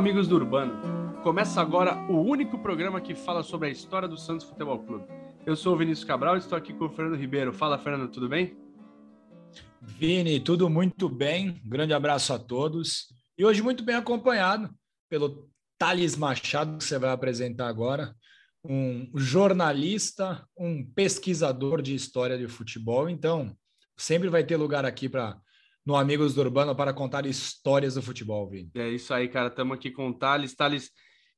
Amigos do Urbano. Começa agora o único programa que fala sobre a história do Santos Futebol Clube. Eu sou o Vinícius Cabral e estou aqui com o Fernando Ribeiro. Fala, Fernando, tudo bem? Vini, tudo muito bem. grande abraço a todos. E hoje muito bem acompanhado pelo Thales Machado, que você vai apresentar agora, um jornalista, um pesquisador de história de futebol. Então, sempre vai ter lugar aqui para no Amigos do Urbano para contar histórias do futebol, Vini. É isso aí, cara. Estamos aqui com o Thales. Thales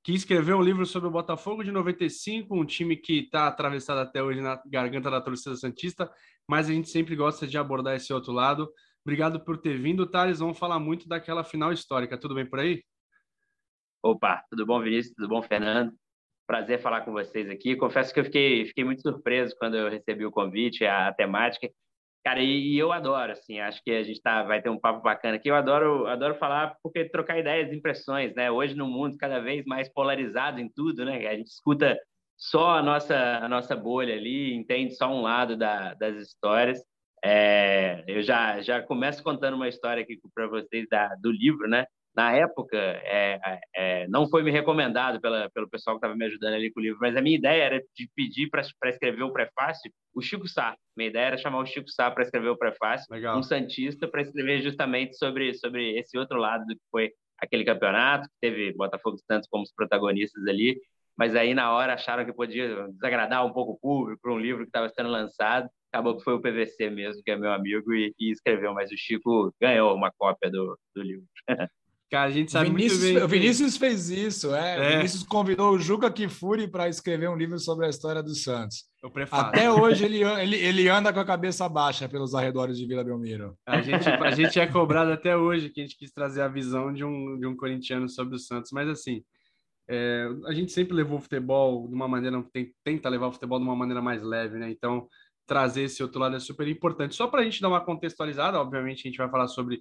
que escreveu um livro sobre o Botafogo de 95, um time que está atravessado até hoje na garganta da torcida Santista, mas a gente sempre gosta de abordar esse outro lado. Obrigado por ter vindo, Thales. Vamos falar muito daquela final histórica. Tudo bem por aí? Opa, tudo bom, Vinícius? Tudo bom, Fernando? Prazer falar com vocês aqui. Confesso que eu fiquei, fiquei muito surpreso quando eu recebi o convite, a, a temática. Cara, e, e, eu adoro, assim, acho que a gente tá, vai ter um papo bacana aqui. Eu adoro, adoro falar porque trocar ideias, impressões, né? Hoje no mundo cada vez mais polarizado em tudo, né? A gente escuta só a nossa, a nossa bolha ali, entende só um lado da, das histórias. É, eu já, já começo contando uma história aqui para vocês da, do livro, né? Na época, é, é, é, não foi me recomendado pela, pelo pessoal que estava me ajudando ali com o livro, mas a minha ideia era de pedir para escrever o prefácio o Chico Sá. Minha ideia era chamar o Chico Sá para escrever o prefácio, Legal. um Santista, para escrever justamente sobre, sobre esse outro lado do que foi aquele campeonato, que teve Botafogo e Santos como os protagonistas ali, mas aí na hora acharam que podia desagradar um pouco o público para um livro que estava sendo lançado, acabou que foi o PVC mesmo, que é meu amigo, e, e escreveu, mas o Chico ganhou uma cópia do, do livro. Cara, a gente sabe Vinícius, muito bem. O Vinícius fez isso, é. é. Vinícius convidou o Juca Kifuri para escrever um livro sobre a história do Santos. Até hoje ele, ele, ele anda com a cabeça baixa pelos arredores de Vila Belmiro. A gente, a gente é cobrado até hoje que a gente quis trazer a visão de um, de um corintiano sobre o Santos, mas assim, é, a gente sempre levou o futebol de uma maneira, tenta levar o futebol de uma maneira mais leve, né? Então, trazer esse outro lado é super importante. Só para a gente dar uma contextualizada, obviamente a gente vai falar sobre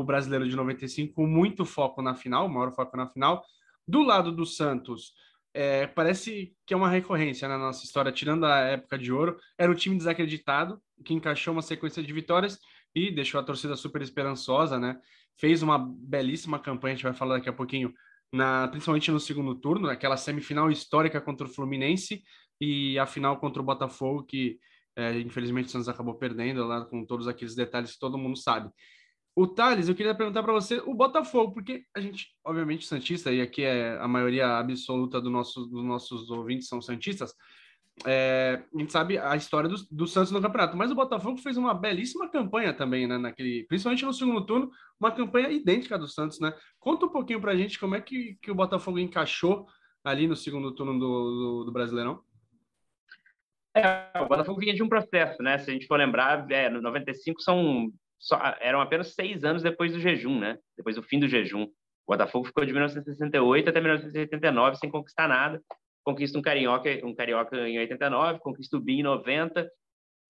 o brasileiro de 95 com muito foco na final, maior foco na final. Do lado do Santos, é, parece que é uma recorrência na nossa história, tirando a época de ouro. Era um time desacreditado, que encaixou uma sequência de vitórias e deixou a torcida super esperançosa, né? Fez uma belíssima campanha, a gente vai falar daqui a pouquinho, na, principalmente no segundo turno, aquela semifinal histórica contra o Fluminense e a final contra o Botafogo, que é, infelizmente o Santos acabou perdendo, lá com todos aqueles detalhes que todo mundo sabe. O Thales, eu queria perguntar para você o Botafogo, porque a gente, obviamente, Santista, e aqui é a maioria absoluta do nosso, dos nossos ouvintes são Santistas, é, a gente sabe a história do, do, Santos no campeonato, mas o Botafogo fez uma belíssima campanha também, né? Naquele, principalmente no segundo turno, uma campanha idêntica do Santos, né? Conta um pouquinho para a gente como é que, que o Botafogo encaixou ali no segundo turno do, do, do Brasileirão. É, o Botafogo vinha de um processo, né? Se a gente for lembrar, é, no 95 são só, eram apenas seis anos depois do jejum, né? Depois do fim do jejum. O Botafogo ficou de 1968 até 1989 sem conquistar nada. Conquista um carioca, um carioca em 89, conquista o BI em 90,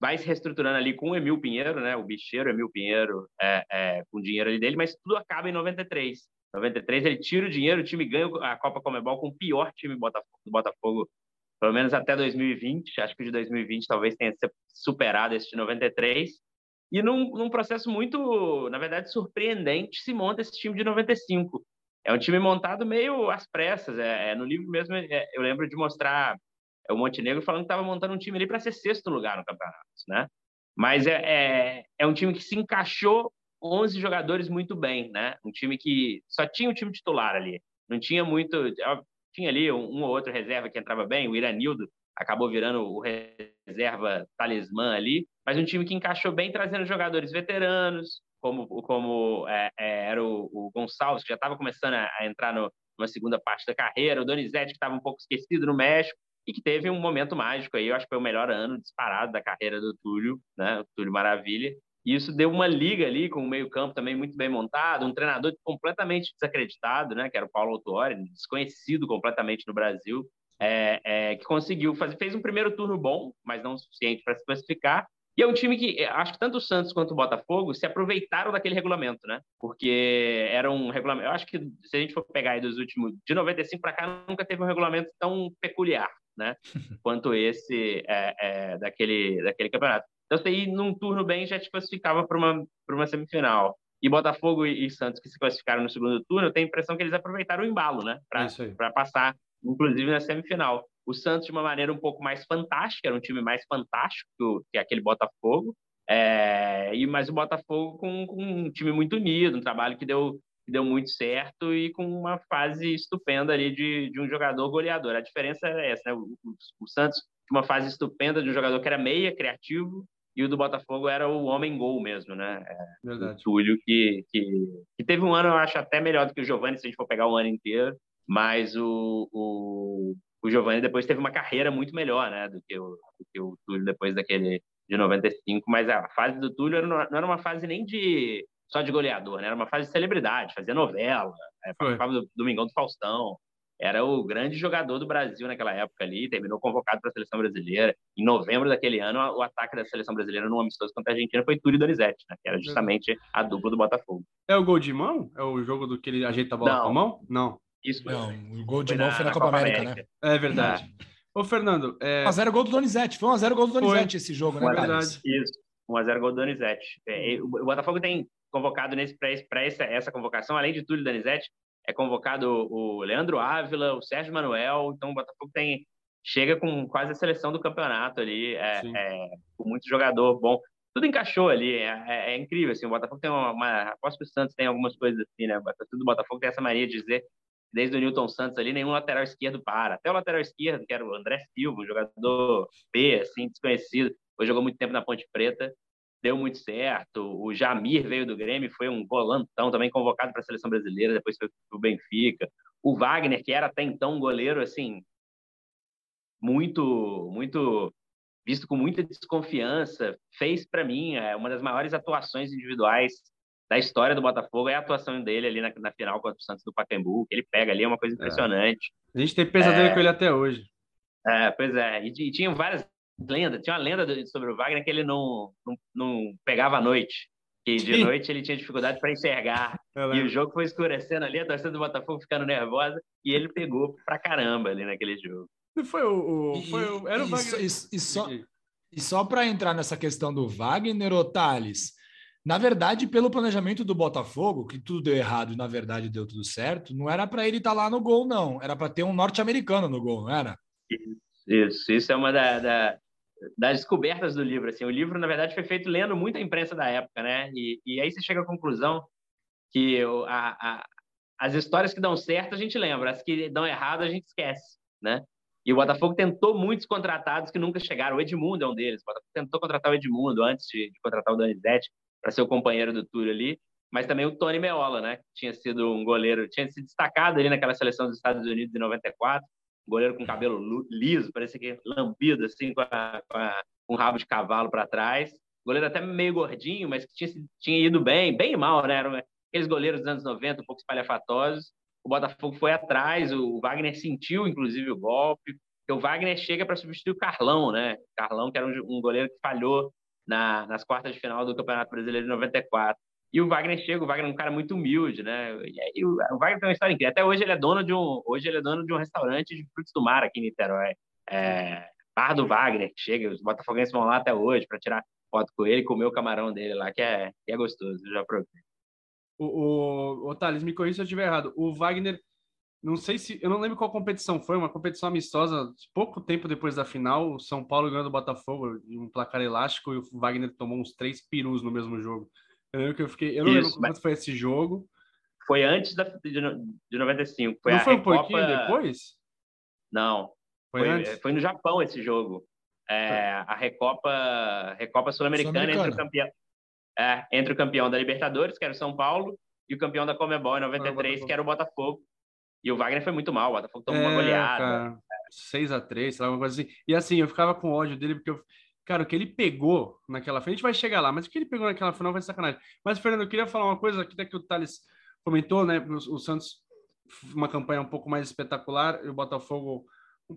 vai se reestruturando ali com o Emil Pinheiro, né? O bicheiro Emil Pinheiro é, é, com dinheiro ali dele, mas tudo acaba em 93. 93 ele tira o dinheiro, o time ganha a Copa Comebol com o pior time do Botafogo, do Botafogo pelo menos até 2020. Acho que o de 2020 talvez tenha superado esse de 93. E num, num processo muito, na verdade, surpreendente, se monta esse time de 95. É um time montado meio às pressas. É, é no livro mesmo, é, eu lembro de mostrar o Montenegro falando que estava montando um time ali para ser sexto lugar no campeonato, né? Mas é, é, é, um time que se encaixou 11 jogadores muito bem, né? Um time que só tinha o time titular ali. Não tinha muito... Tinha ali um, um ou outro reserva que entrava bem. O Iranildo acabou virando o reserva talismã ali, mas um time que encaixou bem trazendo jogadores veteranos, como, como é, é, era o, o, Gonçalves, que já estava começando a, a entrar no, numa segunda parte da carreira, o Donizete, que estava um pouco esquecido no México, e que teve um momento mágico aí, eu acho que foi o melhor ano disparado da carreira do Túlio, né, o Túlio Maravilha, e isso deu uma liga ali com o meio-campo também muito bem montado, um treinador completamente desacreditado, né, que era o Paulo Autuori, desconhecido completamente no Brasil, é, é, que conseguiu fazer, fez um primeiro turno bom, mas não o suficiente para se classificar. E é um time que é, acho que tanto o Santos quanto o Botafogo se aproveitaram daquele regulamento, né? Porque era um regulamento. Eu acho que se a gente for pegar aí dos últimos. De 95 para cá, nunca teve um regulamento tão peculiar, né? Quanto esse é, é, daquele, daquele campeonato. Então, você ir num turno bem já te classificava para uma, uma semifinal. E Botafogo e, Santos, que se classificaram no segundo turno, eu tenho a impressão que eles aproveitaram o embalo, né? Para passar, inclusive, na semifinal. O Santos, de uma maneira um pouco mais fantástica, era um time mais fantástico que aquele Botafogo. É, e mas o Botafogo com, com, um time muito unido, um trabalho que deu, que deu muito certo e com uma fase estupenda ali de, de um jogador goleador. A diferença é essa, né? O, o, o Santos tinha uma fase estupenda de um jogador que era meia, criativo, e o do Botafogo era o homem gol mesmo, né? É, Verdade. O Túlio, que, que, que, teve um ano, eu acho, até melhor do que o Giovanni, se a gente for pegar o ano inteiro, mas o, o, o Giovanni depois teve uma carreira muito melhor, né? Do que o, do que o Túlio depois daquele de 95, mas a fase do Túlio não era uma fase nem de só de goleador, né? Era uma fase de celebridade, fazia novela, né? participava do Domingão do Faustão, era o grande jogador do Brasil naquela época ali, terminou convocado para a seleção brasileira. Em novembro daquele ano, o ataque da seleção brasileira no amistoso contra a Argentina foi Túlio Donizete, né? que era justamente a dupla do Botafogo. É o gol de mão? É o jogo do que ele ajeita a bola Não. com a mão? Não. Isso Não, o gol de mão foi na, Copa, Copa América, América, né? É verdade. É. Ô, Fernando. É... 1x0 gol do Donizete. Foi 1x0 gol do Donizete esse jogo, né? É verdade. Isso. 1x0 gol do Donizete. É, o Botafogo tem convocado nesse para essa, essa convocação, além de Túlio Donizete, é convocado o Leandro Ávila, o Sérgio Manuel, então o Botafogo tem chega com quase a seleção do campeonato ali, é, é, com muito jogador bom. Tudo encaixou ali, é, é, é incrível, assim, o Botafogo tem uma, uma... Aposto que o Santos tem algumas coisas assim, né? Tudo do Botafogo tem essa mania de dizer, desde o Newton Santos ali, nenhum lateral esquerdo para. Até o lateral esquerdo, que era o André Silva, um jogador B, assim, desconhecido, hoje jogou muito tempo na Ponte Preta, deu muito certo. O Jamir veio do Grêmio, foi um volantão também convocado para a seleção brasileira, depois foi para o Benfica. O Wagner, que era até então um goleiro assim muito muito visto com muita desconfiança, fez para mim é, uma das maiores atuações individuais da história do Botafogo é a atuação dele ali na, na final contra o Santos do Pacaembu, que ele pega ali é uma coisa é. impressionante. É. A gente tem pesadelo é... com ele até hoje. É, pois é, e, e tinha várias lenda, tinha uma lenda sobre o Wagner que ele não, não, não pegava a noite. Que de Sim. noite ele tinha dificuldade para enxergar. E o jogo foi escurecendo ali, a torcida do Botafogo ficando nervosa, e ele pegou pra caramba ali naquele jogo. Foi o. o, foi o era o Wagner. E, e, e só, e só para entrar nessa questão do Wagner, ô Thales, na verdade, pelo planejamento do Botafogo, que tudo deu errado e na verdade deu tudo certo, não era para ele estar tá lá no gol, não. Era para ter um norte-americano no gol, não era? Isso, isso é uma da, da, das descobertas do livro. Assim, o livro, na verdade, foi feito lendo muita imprensa da época, né? E, e aí você chega à conclusão que a, a, as histórias que dão certo a gente lembra, as que dão errado a gente esquece, né? E o Botafogo tentou muitos contratados que nunca chegaram. O Edmundo é um deles. O Botafogo tentou contratar o Edmundo antes de, de contratar o Donizete para ser o companheiro do Túlio ali. Mas também o Tony Meola, né? Que tinha sido um goleiro, tinha se destacado ali naquela seleção dos Estados Unidos em 94 goleiro com cabelo liso, parecia que lambido, assim, com, a, com, a, com um rabo de cavalo para trás. Goleiro até meio gordinho, mas que tinha, tinha ido bem, bem mal, né? Eram aqueles goleiros dos anos 90, um pouco espalhafatosos. O Botafogo foi atrás, o Wagner sentiu, inclusive, o golpe. o Wagner chega para substituir o Carlão, né? Carlão, que era um, um goleiro que falhou na, nas quartas de final do Campeonato Brasileiro de 94. E o Wagner chega, o Wagner é um cara muito humilde, né? E aí, o, Wagner tem uma história incrível. Até hoje ele é dono de um, hoje ele é dono de um restaurante de frutos do mar aqui em Niterói. É, Bar do Wagner, que chega, os botafoguenses vão lá até hoje para tirar foto com ele comer o camarão dele lá, que é, que é gostoso, eu já provei. O, o, o Thales, me corrija se eu estiver errado. O Wagner, não sei se. Eu não lembro qual competição foi, uma competição amistosa, pouco tempo depois da final. O São Paulo ganhou do Botafogo em um placar elástico e o Wagner tomou uns três perus no mesmo jogo. Eu lembro que eu fiquei. Eu não Isso, lembro quanto foi esse jogo. Foi antes da, de, de 95. Foi não foi um Recopa... pouquinho depois? Não. Foi, foi, antes? foi no Japão esse jogo. É, a Recopa, Recopa Sul-Americana Sul entre o campeão. É, entre o campeão da Libertadores, que era o São Paulo, e o campeão da Comebol em 93, ah, que era o Botafogo. E o Wagner foi muito mal, o Botafogo tomou é, uma goleada. 6x3, sei lá, alguma coisa assim. E assim, eu ficava com ódio dele, porque eu, Cara, o que ele pegou naquela frente vai chegar lá, mas o que ele pegou naquela final vai ser sacanagem. Mas, Fernando, eu queria falar uma coisa aqui, até que o Thales comentou, né? O, o Santos, uma campanha um pouco mais espetacular, e o Botafogo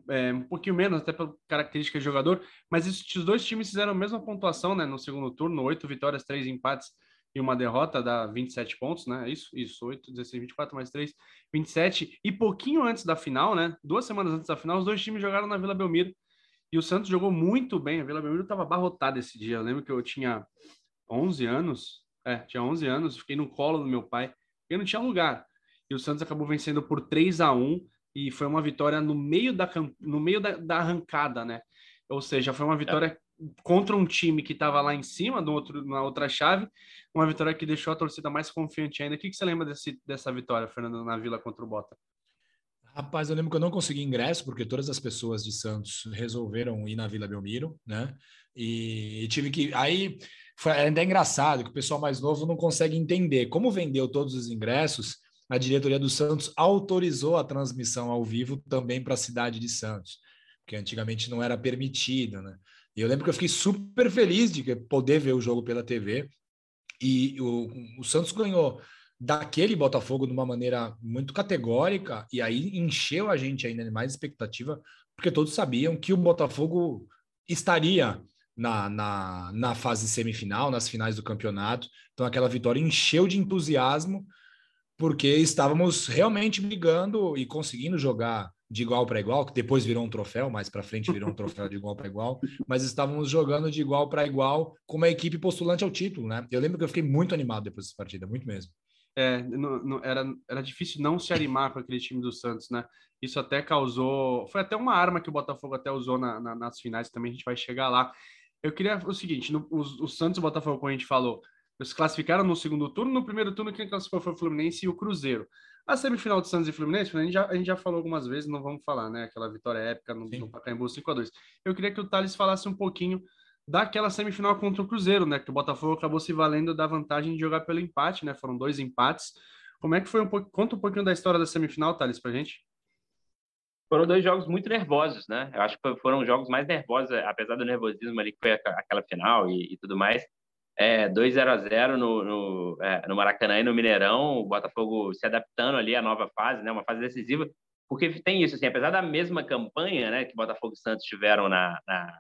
é, um pouquinho menos, até pela característica de jogador, mas esses dois times fizeram a mesma pontuação, né? No segundo turno, oito vitórias, três empates e uma derrota, dá 27 pontos, né? Isso, isso, 8, 16, 24 mais 3, 27. E pouquinho antes da final, né? Duas semanas antes da final, os dois times jogaram na Vila Belmiro e o Santos jogou muito bem. A Vila Belmiro estava abarrotada esse dia. Eu lembro que eu tinha 11 anos. É, tinha 11 anos, fiquei no colo do meu pai, eu não tinha lugar. E o Santos acabou vencendo por 3 a 1 e foi uma vitória no meio da, no meio da, da arrancada, né? Ou seja, foi uma vitória é. Contra um time que estava lá em cima, no outro, na outra chave, uma vitória que deixou a torcida mais confiante ainda. O que, que você lembra desse, dessa vitória, Fernando, na Vila contra o Bota? Rapaz, eu lembro que eu não consegui ingresso, porque todas as pessoas de Santos resolveram ir na Vila Belmiro, né? E, e tive que. Aí foi ainda é engraçado que o pessoal mais novo não consegue entender. Como vendeu todos os ingressos, a diretoria do Santos autorizou a transmissão ao vivo também para a cidade de Santos, que antigamente não era permitida, né? E eu lembro que eu fiquei super feliz de poder ver o jogo pela TV. E o, o Santos ganhou daquele Botafogo de uma maneira muito categórica e aí encheu a gente ainda mais expectativa, porque todos sabiam que o Botafogo estaria na, na, na fase semifinal, nas finais do campeonato. Então aquela vitória encheu de entusiasmo, porque estávamos realmente brigando e conseguindo jogar de igual para igual, que depois virou um troféu, mais para frente virou um troféu de igual para igual, mas estávamos jogando de igual para igual com uma equipe postulante ao título, né? Eu lembro que eu fiquei muito animado depois dessa partida, muito mesmo. É, não, não, era, era difícil não se animar com aquele time do Santos, né? Isso até causou. Foi até uma arma que o Botafogo até usou na, na, nas finais, também a gente vai chegar lá. Eu queria o seguinte: no, os, o Santos e o Botafogo, como a gente falou, eles classificaram no segundo turno. No primeiro turno, quem classificou foi o Fluminense e o Cruzeiro. A semifinal de Santos e Fluminense, a gente, já, a gente já falou algumas vezes, não vamos falar, né? Aquela vitória épica no, no Pacaembu 5x2. Eu queria que o Thales falasse um pouquinho daquela semifinal contra o Cruzeiro, né? Que o Botafogo acabou se valendo da vantagem de jogar pelo empate, né? Foram dois empates. Como é que foi um pouco? Conta um pouquinho da história da semifinal, Thales, pra gente. Foram dois jogos muito nervosos, né? Eu acho que foram jogos mais nervosos, apesar do nervosismo ali que foi aquela final e, e tudo mais. É, 2 0 a 0 no, no, é, no Maracanã e no Mineirão, o Botafogo se adaptando ali à nova fase, né? Uma fase decisiva, porque tem isso, assim, apesar da mesma campanha, né, que Botafogo e Santos tiveram na, na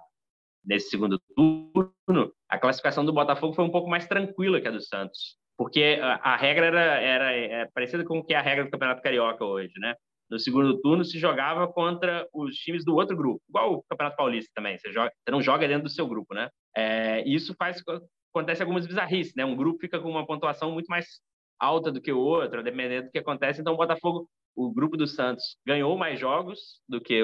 nesse segundo turno, a classificação do Botafogo foi um pouco mais tranquila que a do Santos, porque a, a regra era, era é, parecida com o que é a regra do Campeonato Carioca hoje, né? No segundo turno se jogava contra os times do outro grupo, igual o Campeonato Paulista também. Você, joga, você não joga dentro do seu grupo, né? É, isso faz acontece algumas bizarrices, né? Um grupo fica com uma pontuação muito mais alta do que o outro, dependendo do que acontece. Então, o Botafogo, o grupo do Santos, ganhou mais jogos do que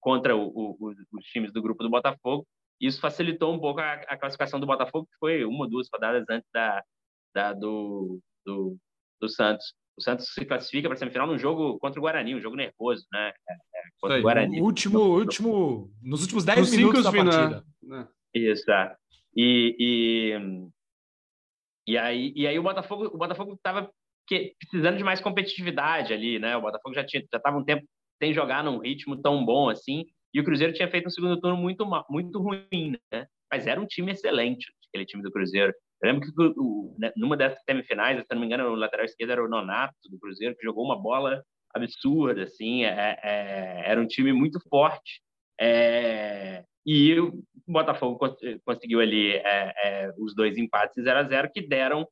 contra o, o, os times do grupo do Botafogo isso facilitou um pouco a, a, classificação do Botafogo, que foi uma ou duas rodadas antes da, da do, do, do, Santos. O Santos se classifica para a semifinal num jogo contra o Guarani, um jogo nervoso, né? É, é, contra o Guarani. último, último, nos últimos 10 minutos da partida. Né? Isso, é. E, e, e, aí, e aí o Botafogo o Botafogo estava precisando de mais competitividade ali, né? O Botafogo já tinha já estava um tempo sem jogar num ritmo tão bom assim e o Cruzeiro tinha feito um segundo turno muito, muito ruim, né? Mas era um time excelente, aquele time do Cruzeiro. Eu lembro que o, né, numa dessas semifinais, se não me engano, o lateral esquerdo era o Nonato do Cruzeiro, que jogou uma bola absurda, assim, é, é, era um time muito forte. É, e o Botafogo conseguiu ali é, é, os dois empates 0 a 0 que deram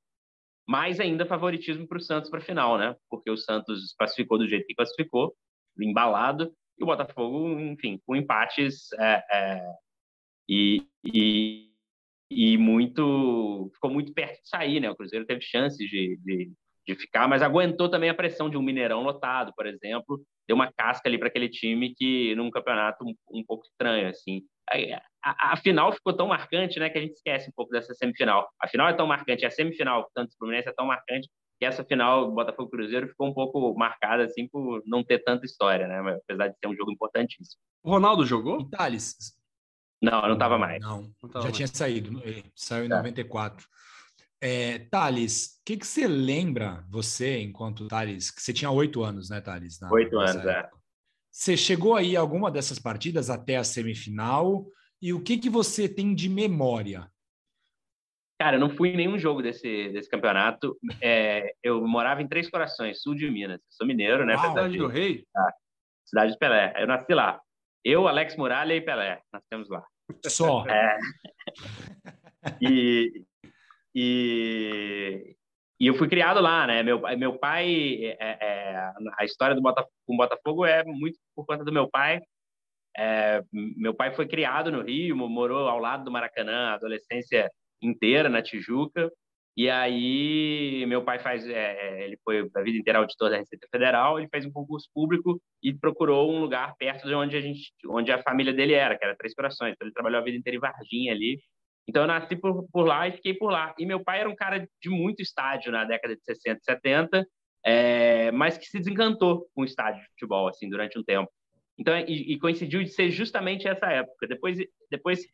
mais ainda favoritismo para o Santos para a final, né? Porque o Santos classificou do jeito que classificou, embalado, e o Botafogo, enfim, com empates é, é, e, e, e, muito ficou muito perto de sair, né? O Cruzeiro teve chances de, de, de ficar, mas aguentou também a pressão de um Mineirão lotado, por exemplo, deu uma casca ali para aquele time que num campeonato um, um pouco estranho, assim. A, a, final ficou tão marcante, né, que a gente esquece um pouco dessa semifinal. A final é tão marcante, a semifinal, tanto o Fluminense é tão marcante que essa final Botafogo Cruzeiro ficou um pouco marcada assim por não ter tanta história, né? Apesar de ser um jogo importantíssimo. O Ronaldo jogou? Thales. Não, não estava mais. Não, não já mais. tinha saído. Saiu em é. 94. É, Thales, o que, que você lembra, você, enquanto Thales, que você tinha oito anos, né, Thales? Oito anos, é. Você chegou aí a alguma dessas partidas até a semifinal? E o que, que você tem de memória Cara, eu não fui em nenhum jogo desse, desse campeonato. É, eu morava em Três Corações, sul de Minas. Sou mineiro, né? Ah, cidade do Rei? Ah, cidade de Pelé. Eu nasci lá. Eu, Alex Muralha e Pelé. Nascemos lá. Só. É. E, e, e eu fui criado lá, né? Meu, meu pai, é, é, a história do Botafogo, com Botafogo é muito por conta do meu pai. É, meu pai foi criado no Rio, morou ao lado do Maracanã, adolescência inteira na Tijuca. E aí, meu pai faz, é, é, ele foi a vida inteira auditor da Receita Federal, ele fez um concurso público e procurou um lugar perto de onde a gente, onde a família dele era, que era Três Corações. Então, ele trabalhou a vida inteira em Varginha ali. Então, eu nasci por, por lá e fiquei por lá. E meu pai era um cara de muito estádio na década de 60 e 70, é, mas que se desencantou com o estádio de futebol, assim, durante um tempo. Então, e, e coincidiu de ser justamente essa época. Depois, depois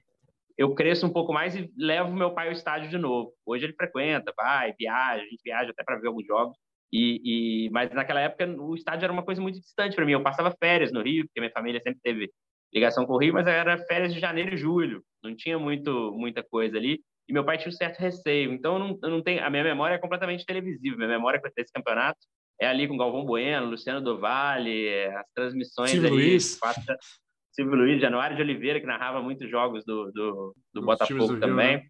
eu cresço um pouco mais e levo meu pai ao estádio de novo. Hoje ele frequenta, vai, viaja, a gente viaja até para ver alguns jogos. E, e, mas naquela época o estádio era uma coisa muito distante para mim. Eu passava férias no Rio, porque minha família sempre teve ligação com o Rio, mas era férias de janeiro e julho. Não tinha muito muita coisa ali. E meu pai tinha um certo receio. Então eu não, eu não tenho, a minha memória é completamente televisiva. Minha memória para esse campeonato é ali com Galvão Bueno, Luciano Dovale, as transmissões Silvio ali, Luiz. Silvio Luiz, Januário de Oliveira, que narrava muitos jogos do, do, do Botafogo do também. Rio, né?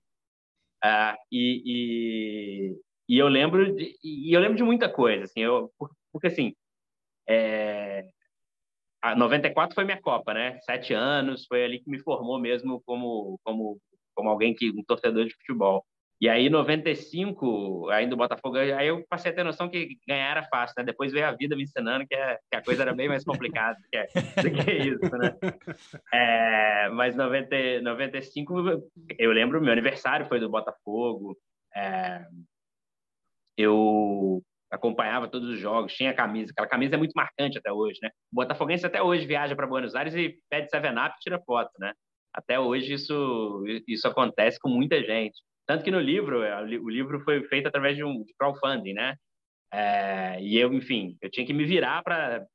ah, e, e, e, eu lembro de, e eu lembro de muita coisa, assim, eu, porque assim, é, a 94 foi minha Copa, né? Sete anos, foi ali que me formou mesmo como, como, como alguém que um torcedor de futebol. E aí, 95, ainda o Botafogo, aí eu passei a ter noção que ganhar era fácil, né? Depois veio a vida me ensinando que, é, que a coisa era bem mais complicada do do que isso, né? É, mas 90, 95, eu lembro, meu aniversário foi do Botafogo, é, eu acompanhava todos os jogos, tinha camisa, aquela camisa é muito marcante até hoje, né? O Botafoguense até hoje viaja para Buenos Aires e pede 7-Up e tira foto, né? Até hoje isso, isso acontece com muita gente. Tanto que no livro, é, o livro foi feito através de um crowdfunding, né? É, e eu, enfim, eu tinha que me virar para.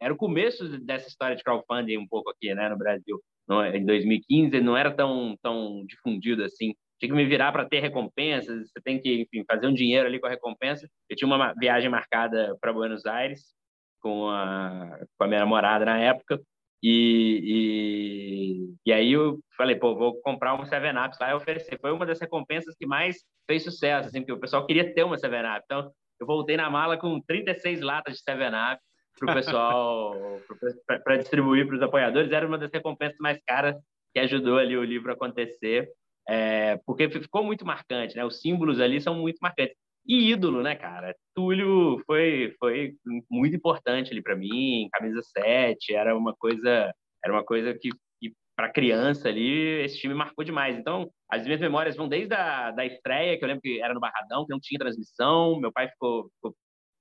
Era o começo dessa história de crowdfunding um pouco aqui, né, no Brasil. No, em 2015 não era tão, tão difundido assim. Tinha que me virar para ter recompensas. Você tem que, enfim, fazer um dinheiro ali com a recompensa. Eu tinha uma viagem marcada para Buenos Aires com a, com a minha namorada na época. E, e, e, aí eu falei, pô, vou comprar uma 7-Up lá e oferecer. Foi uma das recompensas que mais fez sucesso, assim, porque o pessoal queria ter uma 7-Up. Então, eu voltei na mala com 36 latas de 7-Up para o pessoal, para distribuir para os apoiadores. Era uma das recompensas mais caras que ajudou ali o livro a acontecer, é, porque ficou muito marcante, né? Os símbolos ali são muito marcantes. E ídolo, né, cara? Túlio foi, foi muito importante ali para mim, camisa 7, era uma coisa, era uma coisa que, que para criança ali, esse time marcou demais. Então, as minhas memórias vão desde a da estreia, que eu lembro que era no Barradão, que não tinha transmissão, meu pai ficou, ficou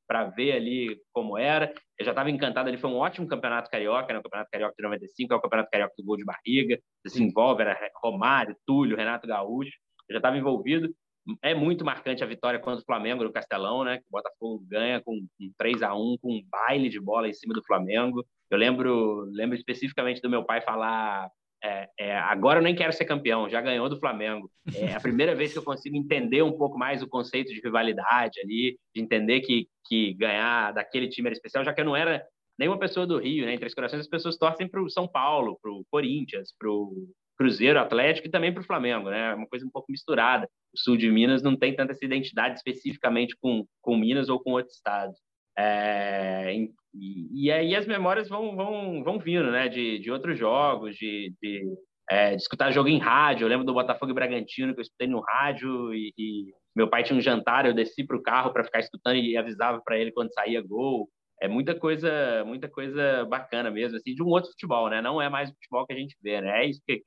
para ver ali como era. Eu já estava encantado ali, foi um ótimo campeonato carioca, né? o campeonato carioca de 95, é o campeonato carioca do gol de barriga, se envolve, era Romário, Túlio, Renato Gaúcho, eu já estava envolvido é muito marcante a vitória contra o Flamengo no Castelão, né? O Botafogo ganha com um 3 a 1 com um baile de bola em cima do Flamengo. Eu lembro, lembro especificamente do meu pai falar: é, é, agora eu nem quero ser campeão, já ganhou do Flamengo. É a primeira vez que eu consigo entender um pouco mais o conceito de rivalidade ali, de entender que, que ganhar daquele time era especial, já que eu não era nenhuma pessoa do Rio, né? Em Três Corações as pessoas torcem para o São Paulo, para o Corinthians, para o Cruzeiro, Atlético e também para o Flamengo, né? É uma coisa um pouco misturada. O sul de Minas não tem tanta essa identidade especificamente com, com Minas ou com outros estados. É, e, e, aí as memórias vão, vão, vão vindo, né? De, de outros jogos, de, de, é, de escutar jogo em rádio. Eu lembro do Botafogo e Bragantino, que eu escutei no rádio e, e meu pai tinha um jantar, eu desci para o carro para ficar escutando e avisava para ele quando saía gol. É muita coisa, muita coisa bacana mesmo, assim, de um outro futebol, né? Não é mais o futebol que a gente vê, né? É isso que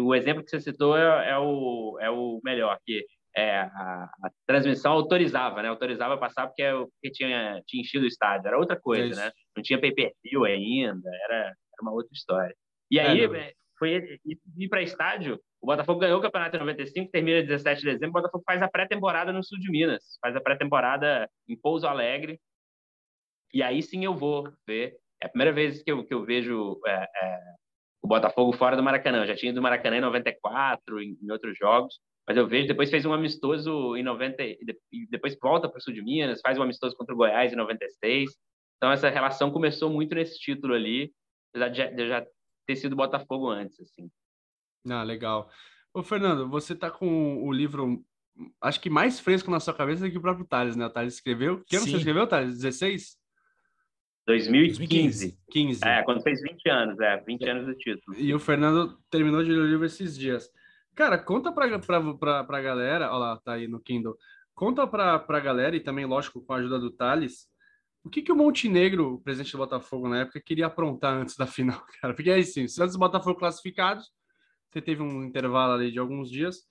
o exemplo que você citou é, é, o, é o melhor, que é, a, a, transmissão autorizava, né? Autorizava passar porque, é porque tinha, tinha enchido o estádio. Era outra coisa, né? Não tinha pay-per-view ainda, era, era uma outra história. E aí, é, foi ir para estádio, o Botafogo ganhou o campeonato em 95, termina 17 de dezembro, o Botafogo faz a pré-temporada no sul de Minas, faz a pré-temporada em Pouso Alegre, e aí sim eu vou ver. É a primeira vez que eu, que eu vejo é, é, o Botafogo fora do Maracanã. Eu já tinha ido do Maracanã em 94, em, em outros jogos, mas eu vejo, depois fez um amistoso em 90, e depois volta para o sul de Minas, faz um amistoso contra o Goiás em 96. Então essa relação começou muito nesse título ali, apesar de eu já ter sido Botafogo antes, assim. Ah, legal. Ô, Fernando, você tá com o livro, acho que mais fresco na sua cabeça que o próprio Thales, né? O Thales escreveu. Que ano Sim. você escreveu, Thales? 16? 2015. 15. É, quando fez 20 anos, é, 20 anos do título. E o Fernando terminou de ler o livro esses dias. Cara, conta pra, pra, pra, pra galera, olha lá, tá aí no Kindle. conta para a galera, e também, lógico, com a ajuda do Thales, o que, que o Montenegro, o presidente do Botafogo na época, queria aprontar antes da final, cara? Porque aí sim, Santos e Botafogo classificados, você teve um intervalo ali de alguns dias,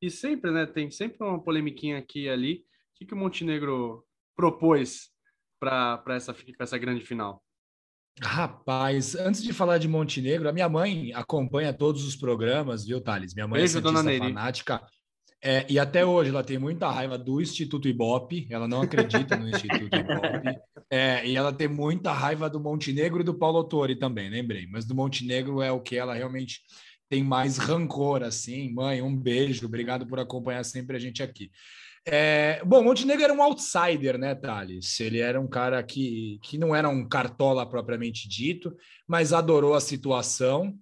e sempre, né, tem sempre uma polemiquinha aqui e ali. O que, que o Montenegro propôs para essa, essa grande final? Rapaz, antes de falar de Montenegro, a minha mãe acompanha todos os programas, viu, Thales? Minha mãe é Beijo, é Santista fanática. É, e até hoje ela tem muita raiva do Instituto Ibope, ela não acredita no Instituto Ibope. É, e ela tem muita raiva do Montenegro e do Paulo Autori também, lembrei. Mas do Montenegro é o que ela realmente tem mais rancor, assim. Mãe, um beijo, obrigado por acompanhar sempre a gente aqui. É, bom, Montenegro era um outsider, né, Thales? Ele era um cara que, que não era um cartola propriamente dito, mas adorou a situação,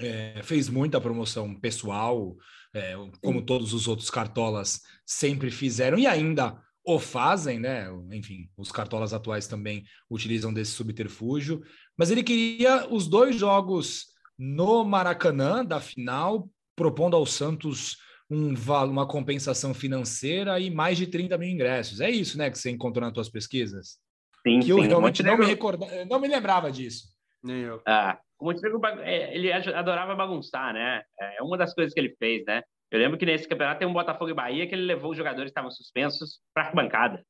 é, fez muita promoção pessoal, é, como todos os outros cartolas sempre fizeram e ainda o fazem, né? Enfim, os cartolas atuais também utilizam desse subterfúgio, mas ele queria os dois jogos no Maracanã da final, propondo ao Santos um, uma compensação financeira e mais de 30 mil ingressos. É isso, né, que você encontrou nas suas pesquisas? Sim, que eu sim. realmente não me recordava, não me lembrava disso. Nem eu. Ah, o Montenegro, é, ele adorava bagunçar, né? É uma das coisas que ele fez, né? Eu lembro que nesse campeonato tem um Botafogo e Bahia que ele levou os jogadores que estavam suspensos para a bancada,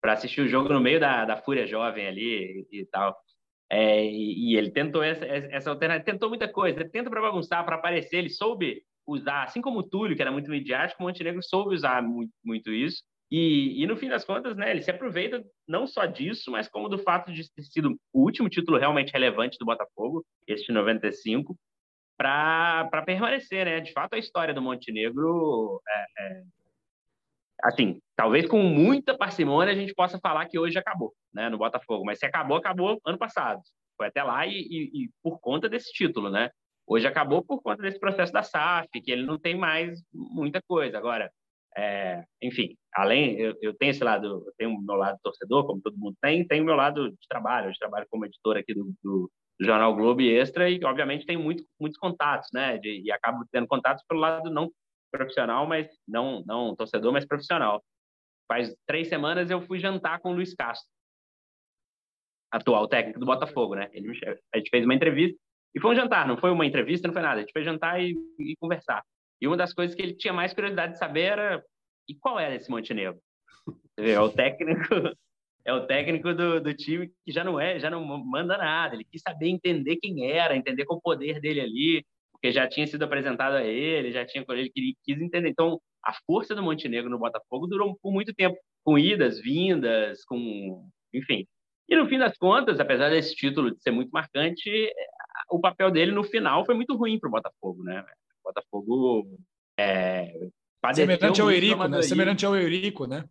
para assistir o jogo no meio da, da fúria jovem ali e, e tal. É, e, e, ele tentou essa, essa alternativa, tentou muita coisa, ele tenta para bagunçar, para aparecer, ele soube usar, assim como o Túlio, que era muito midiático, o Montenegro soube usar muito, muito isso. E, e, no fim das contas, né, ele se aproveita não só disso, mas como do fato de ter sido o último título realmente relevante do Botafogo, este 95, para permanecer, né? De fato, a história do Montenegro é, é, assim, talvez com muita parcimônia a gente possa falar que hoje acabou, né, no Botafogo. Mas se acabou, acabou ano passado. Foi até lá e, e, e, por conta desse título, né? Hoje acabou por conta desse processo da SAF, que ele não tem mais muita coisa. Agora, é, enfim, além, eu, eu, tenho esse lado, eu tenho o meu lado torcedor, como todo mundo tem, tenho o meu lado de trabalho. Eu trabalho como editor aqui do, do, Jornal Globo Extra e, obviamente, tem muito, muitos contatos, né? De, e acabo tendo contatos pelo lado não profissional, mas não, não torcedor, mas profissional. Faz três semanas eu fui jantar com o Luiz Castro, atual técnico do Botafogo, né? Ele a gente fez uma entrevista e foi um jantar, não foi uma entrevista, não foi nada. A gente foi jantar e, e conversar. E uma das coisas que ele tinha mais curiosidade de saber era e qual era esse Montenegro? É o técnico, é o técnico do, do time que já não é, já não manda nada. Ele quis saber entender quem era, entender qual o poder dele ali porque já tinha sido apresentado a ele, já tinha ele quis entender. Então, a força do Montenegro no Botafogo durou por muito tempo, com idas, vindas, com, enfim. E no fim das contas, apesar desse título de ser muito marcante, o papel dele no final foi muito ruim para o Botafogo, né? O Botafogo é, Semelhante ao Eurico, né? Semelhante ao Eurico, né?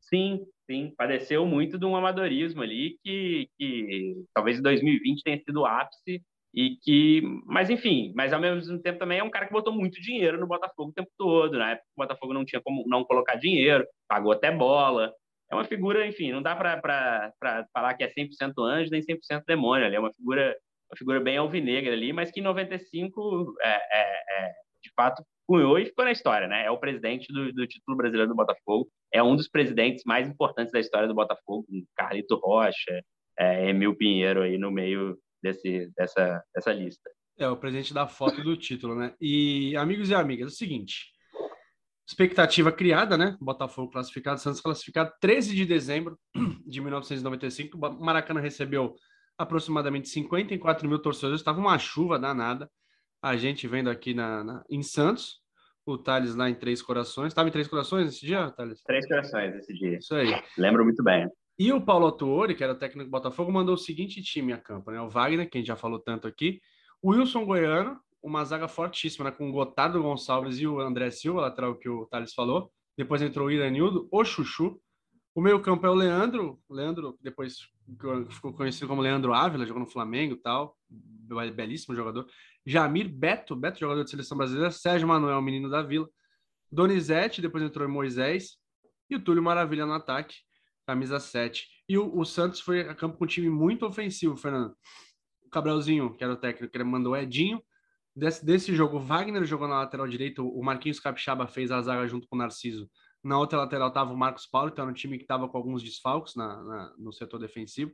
Sim, sim. Padeceu muito de um amadorismo ali que, que talvez em 2020 tenha sido o ápice e que, mas enfim, mas ao mesmo tempo também é um cara que botou muito dinheiro no Botafogo o tempo todo. Na época o Botafogo não tinha como não colocar dinheiro, pagou até bola. É uma figura, enfim, não dá para falar que é 100% anjo nem 100% demônio. Ele é uma figura, uma figura bem alvinegra ali, mas que em 95 é, é, é, de fato cunhou e ficou na história, né? É o presidente do, do título brasileiro do Botafogo, é um dos presidentes mais importantes da história do Botafogo, Carlito Rocha, é, Emil Pinheiro aí no meio desse, dessa, dessa lista. É, o presente da foto do título, né? E, amigos e amigas, é o seguinte: expectativa criada, né? Botafogo classificado, Santos classificado 13 de dezembro de 1995. O Maracanã recebeu aproximadamente 54 mil torcedores, estava uma chuva danada. A gente vendo aqui na, na, em Santos, o Thales lá em Três Corações. Estava em Três Corações esse dia, Thales? Três Corações esse dia. Isso aí. Lembro muito bem. E o Paulo Autuori, que era o técnico do Botafogo, mandou o seguinte time a campo, né? O Wagner, que a gente já falou tanto aqui, o Wilson Goiano, uma zaga fortíssima, né? Com o Gotardo Gonçalves e o André Silva, lateral que o Thales falou. Depois entrou o Iranildo, o Chuchu. O meio campo é o Leandro, Leandro, depois ficou conhecido como Leandro Ávila, jogou no Flamengo e tal, belíssimo jogador. Jamir Beto, Beto, jogador de seleção brasileira. Sérgio Manuel, menino da Vila. Donizete, depois entrou Moisés. E o Túlio Maravilha no ataque camisa 7. E o, o, Santos foi a campo com um time muito ofensivo, Fernando. O Cabral,zinho que era o técnico, ele mandou Edinho. Desse, desse jogo, Wagner jogou na lateral direita, o Marquinhos Capixaba fez a zaga junto com o Narciso Na outra lateral estava o Marcos Paulo, então era um time que estava com alguns desfalques na, na, no setor defensivo.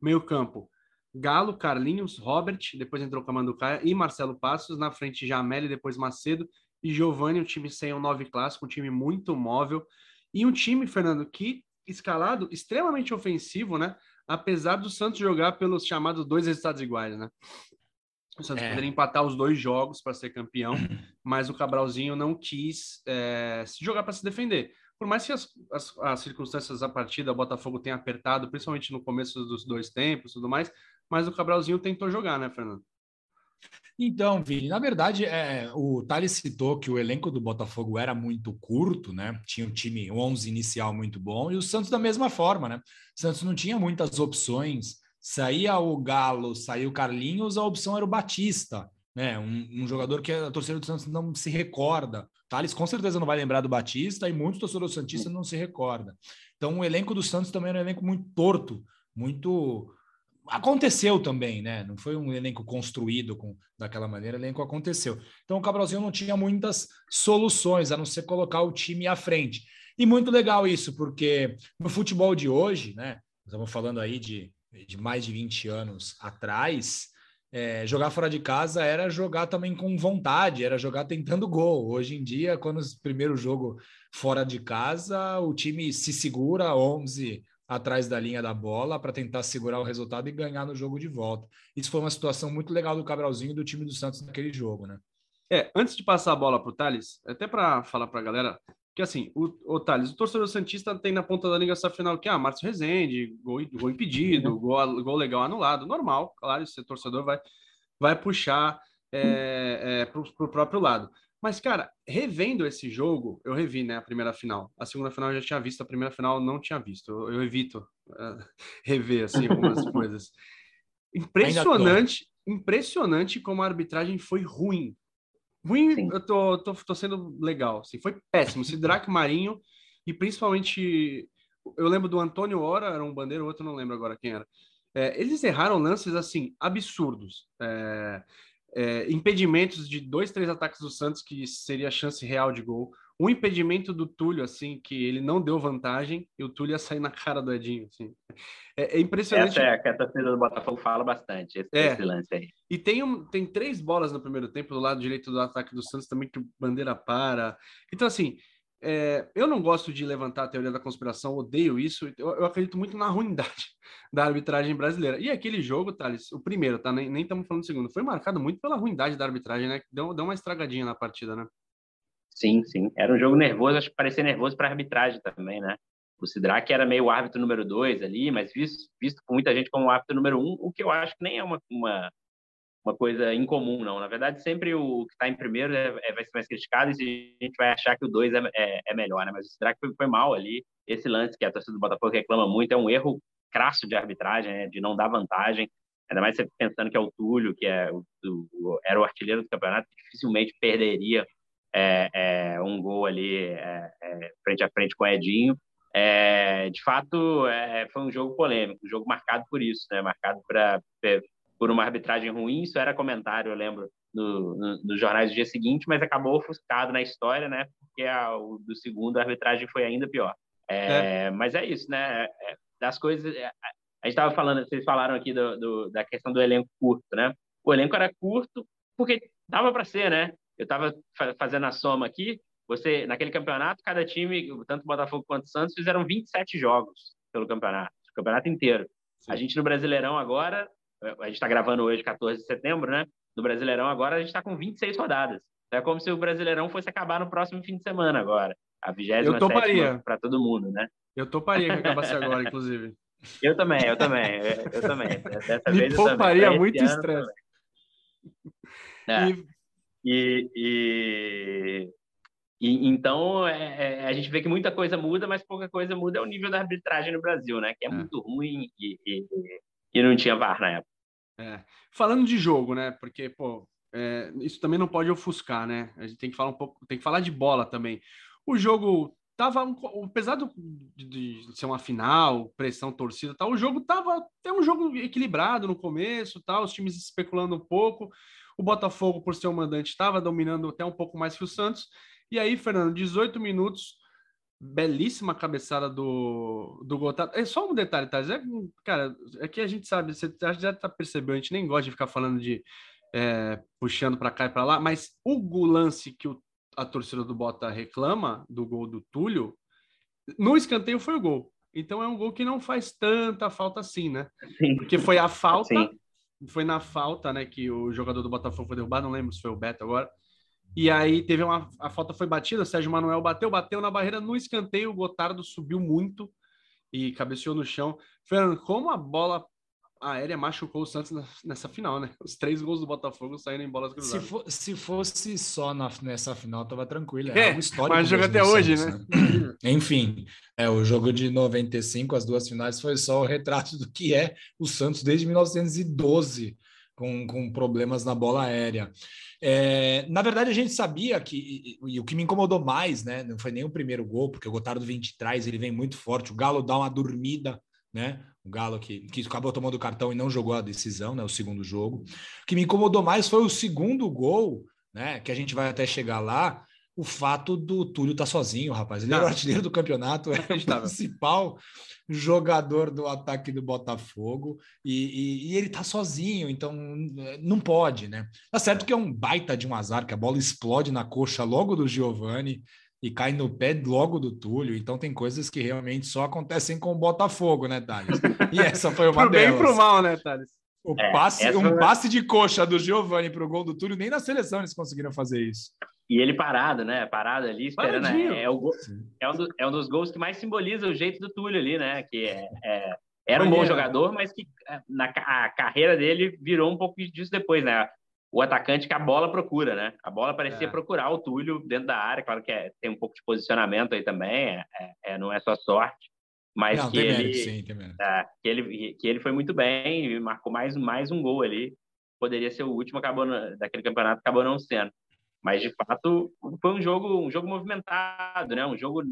Meio campo, Galo, Carlinhos, Robert, depois entrou Camanducaia e Marcelo Passos, na frente Jamel, depois Macedo e Giovanni, um time sem um nove clássico, um time muito móvel e um time, Fernando, que escalado extremamente ofensivo, né? Apesar do Santos jogar pelos chamados dois resultados iguais, né? O Santos é. poderia empatar os dois jogos para ser campeão, mas o Cabralzinho não quis é, se jogar para se defender. Por mais que as, as, as, circunstâncias da partida, o Botafogo tenha apertado, principalmente no começo dos dois tempos e tudo mais, mas o Cabralzinho tentou jogar, né, Fernando? Então, Vini, na verdade, é, o Thales citou que o elenco do Botafogo era muito curto, né? Tinha um time 11 inicial muito bom, e o Santos da mesma forma, né? O Santos não tinha muitas opções. Saía o Galo, saía o Carlinhos, a opção era o Batista, né? Um, um jogador que a torcida do Santos não se recorda. Thales com certeza não vai lembrar do Batista e muitos torcedores santistas não se recordam. Então, o elenco do Santos também era um elenco muito torto, muito aconteceu também, né? Não foi um elenco construído com daquela maneira, o elenco aconteceu. Então o Cabralzinho não tinha muitas soluções a não ser colocar o time à frente. E muito legal isso, porque no futebol de hoje, né? Estamos falando aí de, de mais de 20 anos atrás, é, jogar fora de casa era jogar também com vontade, era jogar tentando gol. Hoje em dia, quando o primeiro jogo fora de casa, o time se segura 11 atrás da linha da bola para tentar segurar o resultado e ganhar no jogo de volta. Isso foi uma situação muito legal do Cabralzinho e do time do Santos naquele jogo, né? É, antes de passar a bola para o Thales, até para falar para a galera, que assim, o, o Thales, o torcedor Santista tem na ponta da língua essa final que, ah, Márcio Rezende, gol, gol impedido, uhum. gol, gol legal anulado, normal, claro, esse torcedor vai, vai puxar é, é, para o próprio lado. Mas, cara, revendo esse jogo, eu revi, né, a primeira final. A segunda final eu já tinha visto, a primeira final eu não tinha visto. Eu, eu evito uh, rever, assim, algumas coisas. Impressionante, impressionante como a arbitragem foi ruim. Ruim, Sim. eu tô, tô, tô sendo legal, assim, foi péssimo. Sidraque Marinho e principalmente, eu lembro do Antônio Ora, era um bandeiro, outro não lembro agora quem era. É, eles erraram lances, assim, absurdos. É, é, impedimentos de dois, três ataques do Santos, que seria a chance real de gol. Um impedimento do Túlio, assim, que ele não deu vantagem e o Túlio ia sair na cara do Edinho, assim. É, é impressionante. Essa é a que a torcida do Botafogo fala bastante, esse, é. esse, lance aí. E tem, um, tem três bolas no primeiro tempo do lado direito do ataque do Santos também que o Bandeira para. Então, assim, é, eu não gosto de levantar a teoria da conspiração, odeio isso. Eu, eu, acredito muito na ruindade da arbitragem brasileira. E aquele jogo, Thales, o primeiro, tá? Nem estamos falando do segundo, foi marcado muito pela ruindade da arbitragem, né? Deu, deu uma estragadinha na partida, né? Sim, sim. Era um jogo nervoso, acho que parecia nervoso para a arbitragem também, né? O Sidraque era meio árbitro número dois ali, mas visto, visto por muita gente como árbitro número um, o que eu acho que nem é uma, uma uma coisa incomum, não. Na verdade, sempre o que está em primeiro é, é, vai ser mais criticado e a gente vai achar que o dois é, é, é melhor, né? Mas será que foi, foi, mal ali? Esse lance que a torcida do Botafogo reclama muito é um erro crasso de arbitragem, né? de não dar vantagem. Ainda mais você pensando que é o Túlio, que é o, o era o artilheiro do campeonato, dificilmente perderia é, é, um gol ali é, frente a frente com o Edinho. de fato, foi um jogo polêmico, um jogo marcado por isso, né? marcado para por uma arbitragem ruim, isso era comentário, eu lembro, no, no, nos jornais do dia seguinte, mas acabou ofuscado na história, né? Porque a, o do segundo a arbitragem foi ainda pior. É, é. Mas é isso, né? É, das coisas. É, a gente estava falando, vocês falaram aqui do, do, da questão do elenco curto, né? O elenco era curto porque dava para ser, né? Eu estava fazendo a soma aqui. Você, naquele campeonato, cada time, tanto Botafogo quanto Santos, fizeram 27 jogos pelo campeonato, o campeonato inteiro. Sim. A gente no Brasileirão agora a gente está gravando hoje, 14 de setembro, né? No Brasileirão agora a gente está com 26 rodadas. É como se o Brasileirão fosse acabar no próximo fim de semana agora. A vigésima para todo mundo, né? Eu toparia que acabasse agora, inclusive. Eu também, eu também, eu, também. Dessa Me vez pouparia eu também. muito estresse. É. E, e, e, então é, é, a gente vê que muita coisa muda, mas pouca coisa muda é o nível da arbitragem no Brasil, né? Que é, é. muito ruim e, e, e não tinha VAR na época. É. Falando de jogo, né? Porque, pô, é, isso também não pode ofuscar, né? A gente tem que falar um pouco, tem que falar de bola também. O jogo tava, apesar de, de ser uma final, pressão torcida, tal, o jogo tava até um jogo equilibrado no começo, tal, os times especulando um pouco. O Botafogo, por ser o mandante, estava dominando até um pouco mais que o Santos. E aí, Fernando, 18 minutos, belíssima cabeçada do, do Gotardo. É só um detalhe, tá? É, cara, é que a gente sabe, você já tá percebeu, a gente nem gosta de ficar falando de é, puxando para cá e para lá, mas o lance que o, a torcida do Bota reclama do gol do Túlio, no escanteio foi o gol. Então é um gol que não faz tanta falta assim, né? Sim. Porque foi a falta, Sim. foi na falta, né, que o jogador do Botafogo foi derrubado, não lembro se foi o Beto agora. E aí teve uma a falta foi batida, Sérgio Manuel bateu, bateu na barreira no escanteio, o Gotardo subiu muito e cabeceou no chão. Fernando, como a bola aérea machucou o Santos nessa final, né? Os três gols do Botafogo saíram em bolas cruzadas. Se, for, se fosse só na, nessa final, tava tranquilo. É, é um histórico. Mas jogo até hoje, Santos, né? né? Enfim, é, o jogo de 95, as duas finais, foi só o retrato do que é o Santos desde 1912, com, com problemas na bola aérea. É, na verdade, a gente sabia que, e, e, o que me incomodou mais, né? Não foi nem o primeiro gol, porque o Gotardo vem de trás, ele vem muito forte, o Galo dá uma dormida né? O Galo que, que acabou tomando o cartão e não jogou a decisão, né? O segundo jogo. O que me incomodou mais foi o segundo gol, né? Que a gente vai até chegar lá. O fato do Túlio estar tá sozinho, rapaz. Ele não. era o artilheiro do campeonato, é o principal jogador do ataque do Botafogo e, e, e, ele tá sozinho, então não pode, né? Tá certo que é um baita de um azar, que a bola explode na coxa logo do Giovani e cai no pé logo do Túlio. Então tem coisas que realmente só acontecem com o Botafogo, né, Thales? E essa foi uma pro delas. bem pro mal, né, Thales? O é, passe, um foi... passe de coxa do Giovani para o gol do Túlio, nem na seleção eles conseguiram fazer isso. E ele parado, né? Parado ali, esperando. É, é, o, é, um do, é um dos gols que mais simboliza o jeito do Túlio ali, né? Que é, é era um bom jogador, mas que é, na a carreira dele virou um pouco disso depois, né? O atacante que a bola procura, né? A bola parecia é. procurar o Túlio dentro da área, claro que é, tem um pouco de posicionamento aí também, é, é, é não é só sorte, mas não, que, ele, mérito, sim, é, que, ele, que ele foi muito bem e marcou mais, mais um gol ali, poderia ser o último acabou daquele campeonato, acabou não sendo. Mas de fato foi um jogo um jogo movimentado, né? Um jogo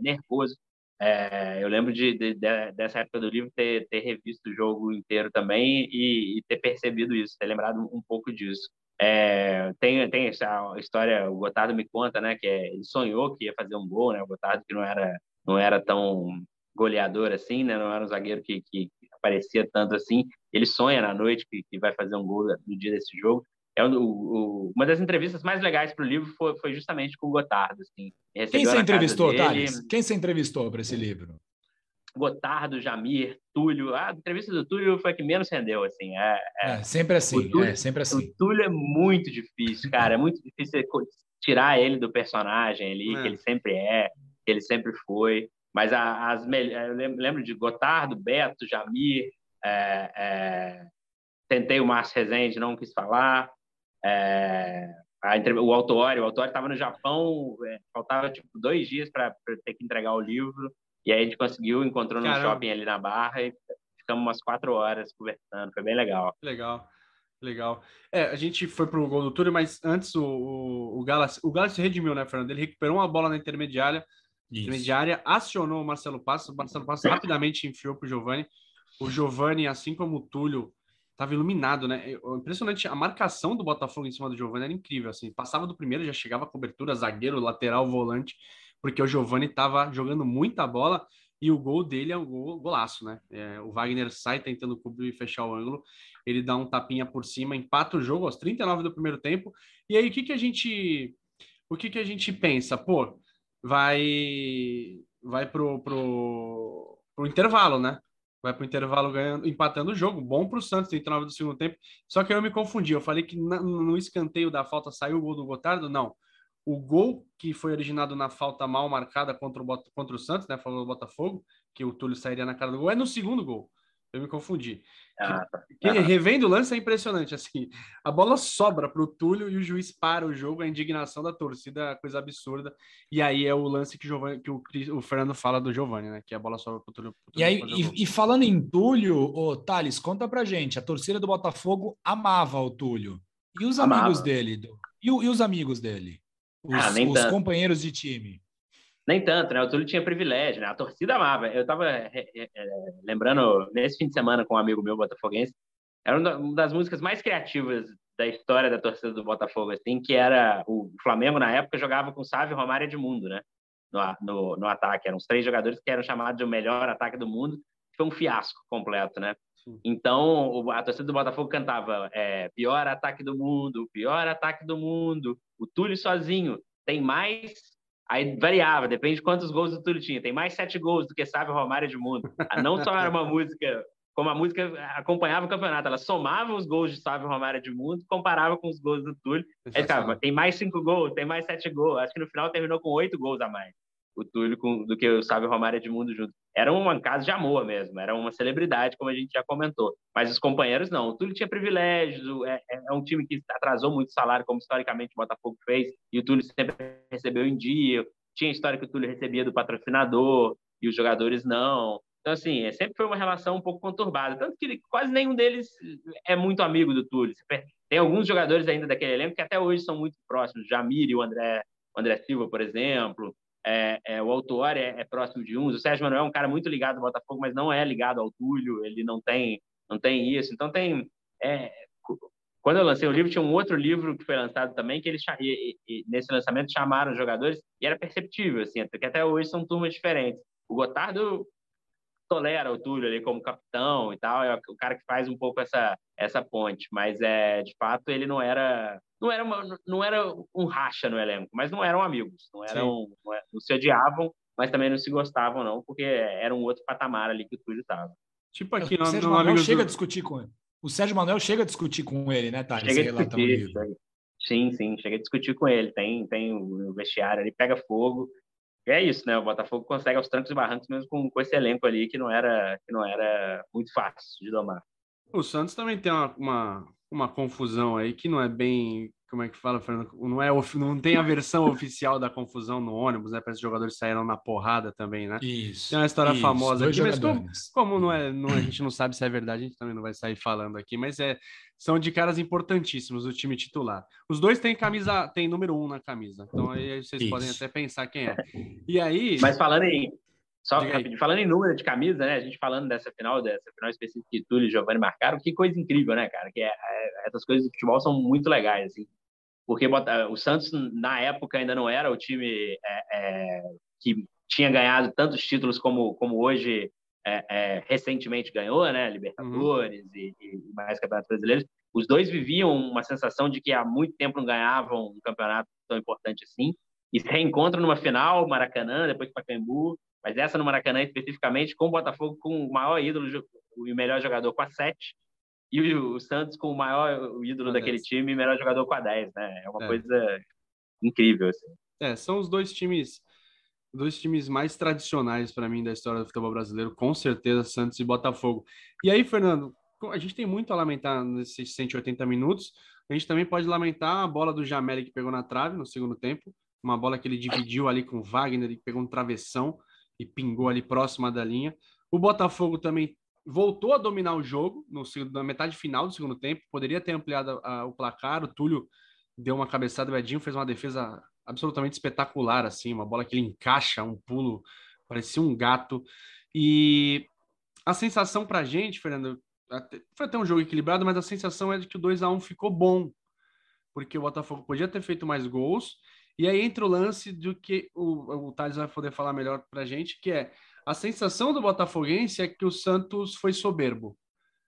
nervoso. É, eu lembro de, de, de, dessa época do livro ter, ter revisto o jogo inteiro também e, e ter percebido isso, ter lembrado um pouco disso. É, tem, tem essa história, o Gotardo me conta, né, que é, ele sonhou que ia fazer um gol, né, o Gotardo que não era, não era tão goleador assim, né, não era um zagueiro que, que aparecia tanto assim, ele sonha na noite que, que vai fazer um gol no dia desse jogo, é o, o, uma das entrevistas mais legais para o livro foi, foi, justamente com o Gotardo. Assim. Quem você entrevistou, Thales? Quem você entrevistou para esse livro? Gotardo, Jamir, Túlio. A entrevista do Túlio foi a que menos rendeu, assim. É, é, é sempre assim, Túlio, é sempre assim. O Túlio é muito difícil, cara. É muito difícil tirar ele do personagem ali, é. que ele sempre é, que ele sempre foi. Mas as eu lembro de Gotardo, Beto, Jamir, é, é, tentei o Márcio Rezende, não quis falar. É, a, o autor, o autor estava no Japão, é, faltava tipo dois dias para ter que entregar o livro, e aí a gente conseguiu, encontrou no Caramba. shopping ali na Barra e ficamos umas quatro horas conversando, foi bem legal. Legal. Legal. É, a gente foi pro gol do Túlio, mas antes o, o, o Gala, o Gala se redimiu, né, Fernando? Ele recuperou uma bola na intermediária, Isso. intermediária, acionou o Marcelo Passos, o Marcelo Passos rapidamente enfiou pro Giovani. O Giovani, assim como o Túlio, Tava iluminado, né? Impressionante. A marcação do Botafogo em cima do Giovani era incrível. Assim, passava do primeiro, já chegava a cobertura, zagueiro, lateral, volante, porque o Giovani tava jogando muita bola e o gol dele é um gol, golaço, né? É, o Wagner sai tentando cobrir e fechar o ângulo, ele dá um tapinha por cima, empata o jogo aos 39 do primeiro tempo. E aí o que que a gente o que que a gente pensa? Pô, vai vai pro, pro, pro intervalo, né? Vai para o intervalo ganhando, empatando o jogo. Bom para o Santos, 39 do segundo tempo. Só que eu me confundi. Eu falei que no escanteio da falta saiu o gol do Gotardo. Não. O gol que foi originado na falta mal marcada contra o, contra o Santos, né? Falou o Botafogo, que o Túlio sairia na cara do gol, é no segundo gol. Eu me confundi. Ah, tá. que, revendo o lance é impressionante. Assim, a bola sobra para o Túlio e o juiz para o jogo, a indignação da torcida, coisa absurda. E aí é o lance que, Giovani, que o, o Fernando fala do Giovanni, né? Que a bola sobra para o Túlio. E, aí, e, e, falando em Túlio, ô, Thales, conta pra gente. A torcida do Botafogo amava o Túlio. E os amava. amigos dele? E, e, os amigos dele? Os, ah, os companheiros de time? Nem tanto, né? O Túlio tinha privilégio, né? A torcida amava. Eu estava é, é, lembrando, nesse fim de semana com um amigo meu botafoguense, era uma das músicas mais criativas da história da torcida do Botafogo, assim, que era o Flamengo, na época, jogava com Sávio, Romário e Edmundo, né? no, no, no ataque. Eram os três jogadores que eram chamados de o melhor ataque do mundo. Foi um fiasco completo, né? Então, a torcida do Botafogo cantava é, pior ataque do mundo, pior ataque do mundo. O Túlio sozinho tem mais. Aí variava, depende de quantos gols o Túlio tinha. Tem mais sete gols do que sabe o Romário de Mundo. Ah, não só era uma música, como a música acompanhava o campeonato, ela somava os gols de Sávio Romário de Mundo, comparava com os gols do Túlio. Aí ficava, tem mais cinco gols, tem mais sete gols. Acho que no final terminou com oito gols a mais o Túlio com, do que o Sávio Romário Edmundo junto. Era uma casa de amor mesmo, era uma celebridade, como a gente já comentou. Mas os companheiros não. O Túlio tinha privilégios, é, é, é um time que atrasou muito salário, como historicamente o Botafogo fez, e o Túlio sempre recebeu em dia. Tinha história que o Túlio recebia do patrocinador e os jogadores não. Então, assim, é, sempre foi uma relação um pouco conturbada. Tanto que quase nenhum deles é muito amigo do Túlio. Tem alguns jogadores ainda daquele elenco que até hoje são muito próximos. Jamir e o André, o André Silva, por exemplo é, é, o Autuori é, é, próximo de uns. O Sérgio Manuel é um cara muito ligado ao Botafogo, mas não é ligado ao Túlio. Ele não tem, não tem isso. Então tem. É, quando eu lancei o livro, tinha um outro livro que foi lançado também que eles e, e, nesse lançamento chamaram os jogadores e era perceptível, assim, até hoje são turmas diferentes. O Gotardo tolera o Túlio ali como capitão e tal, é o cara que faz um pouco essa essa ponte, mas é de fato ele não era não era uma, não era um racha no elenco, mas não eram amigos, não eram não, é, não, se odiavam, mas também não se gostavam não, porque era um outro patamar ali que o Túlio estava. Tipo aqui, o Sérgio Manuel chega do... a discutir com ele. O Sérgio Manuel chega a discutir com ele, né, Thales? Chega a discutir, sim, sim, chega a discutir com ele. Tem, tem o vestiário ali, pega fogo. E é isso, né? O Botafogo consegue aos trancos e barrancos mesmo com, com esse elenco ali que não era que não era muito fácil de domar. O Santos também tem uma, uma, uma confusão aí que não é bem como é que fala, Fernando? Não, é, não tem a versão oficial da confusão no ônibus, né? Parece que os jogadores saíram na porrada também, né? Isso. Tem uma história isso, famosa aqui, mas como, como, não é, não, a gente não sabe se é verdade, a gente também não vai sair falando aqui, mas é, são de caras importantíssimos do time titular. Os dois têm camisa, tem número um na camisa, então aí vocês isso. podem até pensar quem é. E aí. Mas falando em, só rapidinho, falando em número de camisa, né? A gente falando dessa final, dessa final específica que Túlio e Giovanni marcaram, que coisa incrível, né, cara? Que é, é, essas coisas do futebol são muito legais, assim. Porque o Santos, na época, ainda não era o time é, é, que tinha ganhado tantos títulos como, como hoje é, é recentemente ganhou, né? Libertadores uhum. e, e, mais campeonatos brasileiros. Os dois viviam uma sensação de que há muito tempo não ganhavam um campeonato tão importante assim. E se reencontram numa final, Maracanã, depois Pacaembu, mas essa no Maracanã especificamente, com o Botafogo com o maior ídolo e o melhor jogador com a 7, e o Santos com o maior o ídolo daquele time e melhor jogador com a 10, né? É uma é. coisa incrível, assim. É, são os dois times dois times mais tradicionais para mim da história do futebol brasileiro, com certeza Santos e Botafogo. E aí, Fernando, a gente tem muito a lamentar nesses 180 minutos. A gente também pode lamentar a bola do Jamel que pegou na trave no segundo tempo, uma bola que ele dividiu ali com o Wagner e pegou um travessão e pingou ali próxima da linha. O Botafogo também voltou a dominar o jogo no, na metade final do segundo tempo, poderia ter ampliado a, o placar. O Túlio deu uma cabeçada, o Edinho fez uma defesa absolutamente espetacular, assim, uma bola que ele encaixa, um pulo, parecia um gato. E a sensação para a gente, Fernando, foi até um jogo equilibrado, mas a sensação é de que o 2 a 1 ficou bom, porque o Botafogo podia ter feito mais gols e aí entra o lance do que o, o Thales vai poder falar melhor para a gente, que é a sensação do Botafoguense é que o Santos foi soberbo,